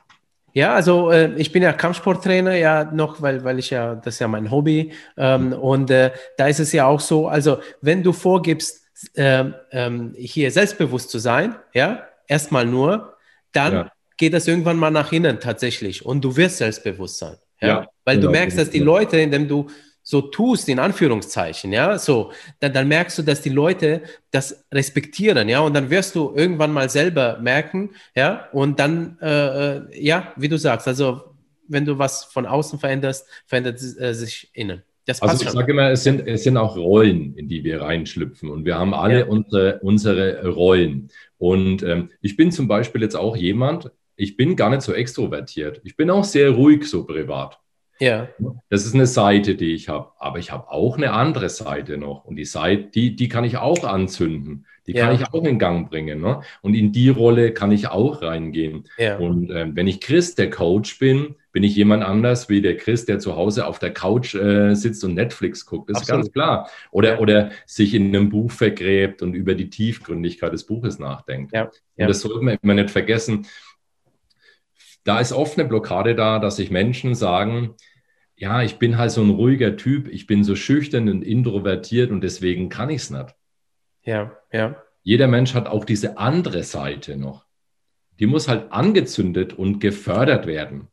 A: Ja, also äh, ich bin ja Kampfsporttrainer, ja noch, weil, weil ich ja, das ist ja mein Hobby. Ähm, mhm. Und äh, da ist es ja auch so, also wenn du vorgibst, äh, ähm, hier selbstbewusst zu sein, ja, erstmal nur, dann ja. Geht das irgendwann mal nach innen tatsächlich und du wirst selbstbewusst sein. Ja, ja weil genau, du merkst, dass die Leute, indem du so tust, in Anführungszeichen, ja, so, dann, dann merkst du, dass die Leute das respektieren, ja, und dann wirst du irgendwann mal selber merken, ja, und dann, äh, äh ja, wie du sagst, also wenn du was von außen veränderst, verändert äh, sich innen.
B: also ich sage immer, es sind, es sind auch Rollen, in die wir reinschlüpfen und wir haben alle ja. unsere, unsere Rollen. Und ähm, ich bin zum Beispiel jetzt auch jemand, ich bin gar nicht so extrovertiert. Ich bin auch sehr ruhig so privat.
A: Ja.
B: Das ist eine Seite, die ich habe. Aber ich habe auch eine andere Seite noch. Und die Seite, die, die kann ich auch anzünden. Die ja. kann ich auch in Gang bringen. Ne? Und in die Rolle kann ich auch reingehen. Ja. Und ähm, wenn ich Chris, der Coach bin, bin ich jemand anders wie der Chris, der zu Hause auf der Couch äh, sitzt und Netflix guckt. Das Absolut. ist ganz klar. Oder, ja. oder sich in einem Buch vergräbt und über die Tiefgründigkeit des Buches nachdenkt. Ja. Und das sollte man immer nicht vergessen. Da ist oft eine Blockade da, dass sich Menschen sagen, ja, ich bin halt so ein ruhiger Typ, ich bin so schüchtern und introvertiert und deswegen kann ich es nicht.
A: Ja, ja.
B: Jeder Mensch hat auch diese andere Seite noch. Die muss halt angezündet und gefördert werden.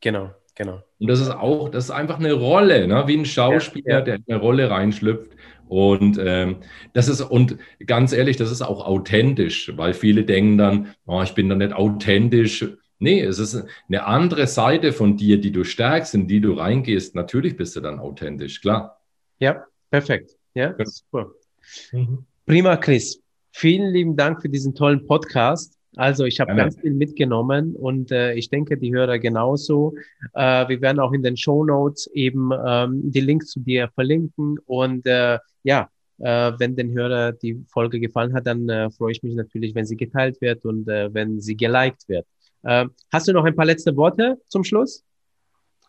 A: Genau, genau.
B: Und das ist auch, das ist einfach eine Rolle, ne? wie ein Schauspieler, ja, ja. der in eine Rolle reinschlüpft. Und ähm, das ist, und ganz ehrlich, das ist auch authentisch, weil viele denken dann, oh, ich bin da nicht authentisch. Nee, es ist eine andere Seite von dir, die du stärkst, in die du reingehst. Natürlich bist du dann authentisch, klar.
A: Ja, perfekt. Ja, ja. super. Mhm. Prima, Chris. Vielen lieben Dank für diesen tollen Podcast. Also ich habe ganz viel mitgenommen und äh, ich denke, die Hörer genauso. Äh, wir werden auch in den Show Notes eben ähm, die Links zu dir verlinken. Und äh, ja, äh, wenn den Hörer die Folge gefallen hat, dann äh, freue ich mich natürlich, wenn sie geteilt wird und äh, wenn sie geliked wird. Äh, hast du noch ein paar letzte Worte zum Schluss?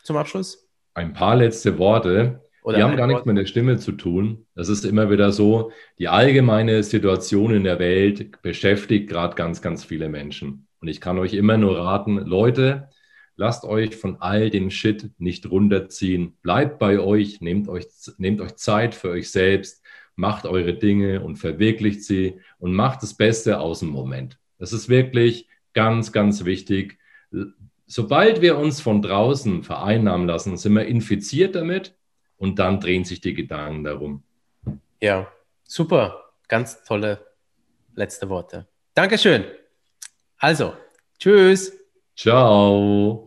A: Zum Abschluss?
B: Ein paar letzte Worte. Oder die haben gar nichts mit der Stimme zu tun. Das ist immer wieder so, die allgemeine Situation in der Welt beschäftigt gerade ganz, ganz viele Menschen. Und ich kann euch immer nur raten, Leute, lasst euch von all dem Shit nicht runterziehen. Bleibt bei euch, nehmt euch, nehmt euch Zeit für euch selbst, macht eure Dinge und verwirklicht sie und macht das Beste aus dem Moment. Das ist wirklich ganz, ganz wichtig. Sobald wir uns von draußen vereinnahmen lassen, sind wir infiziert damit und dann drehen sich die Gedanken darum.
A: Ja, super. Ganz tolle letzte Worte. Dankeschön. Also, tschüss.
B: Ciao.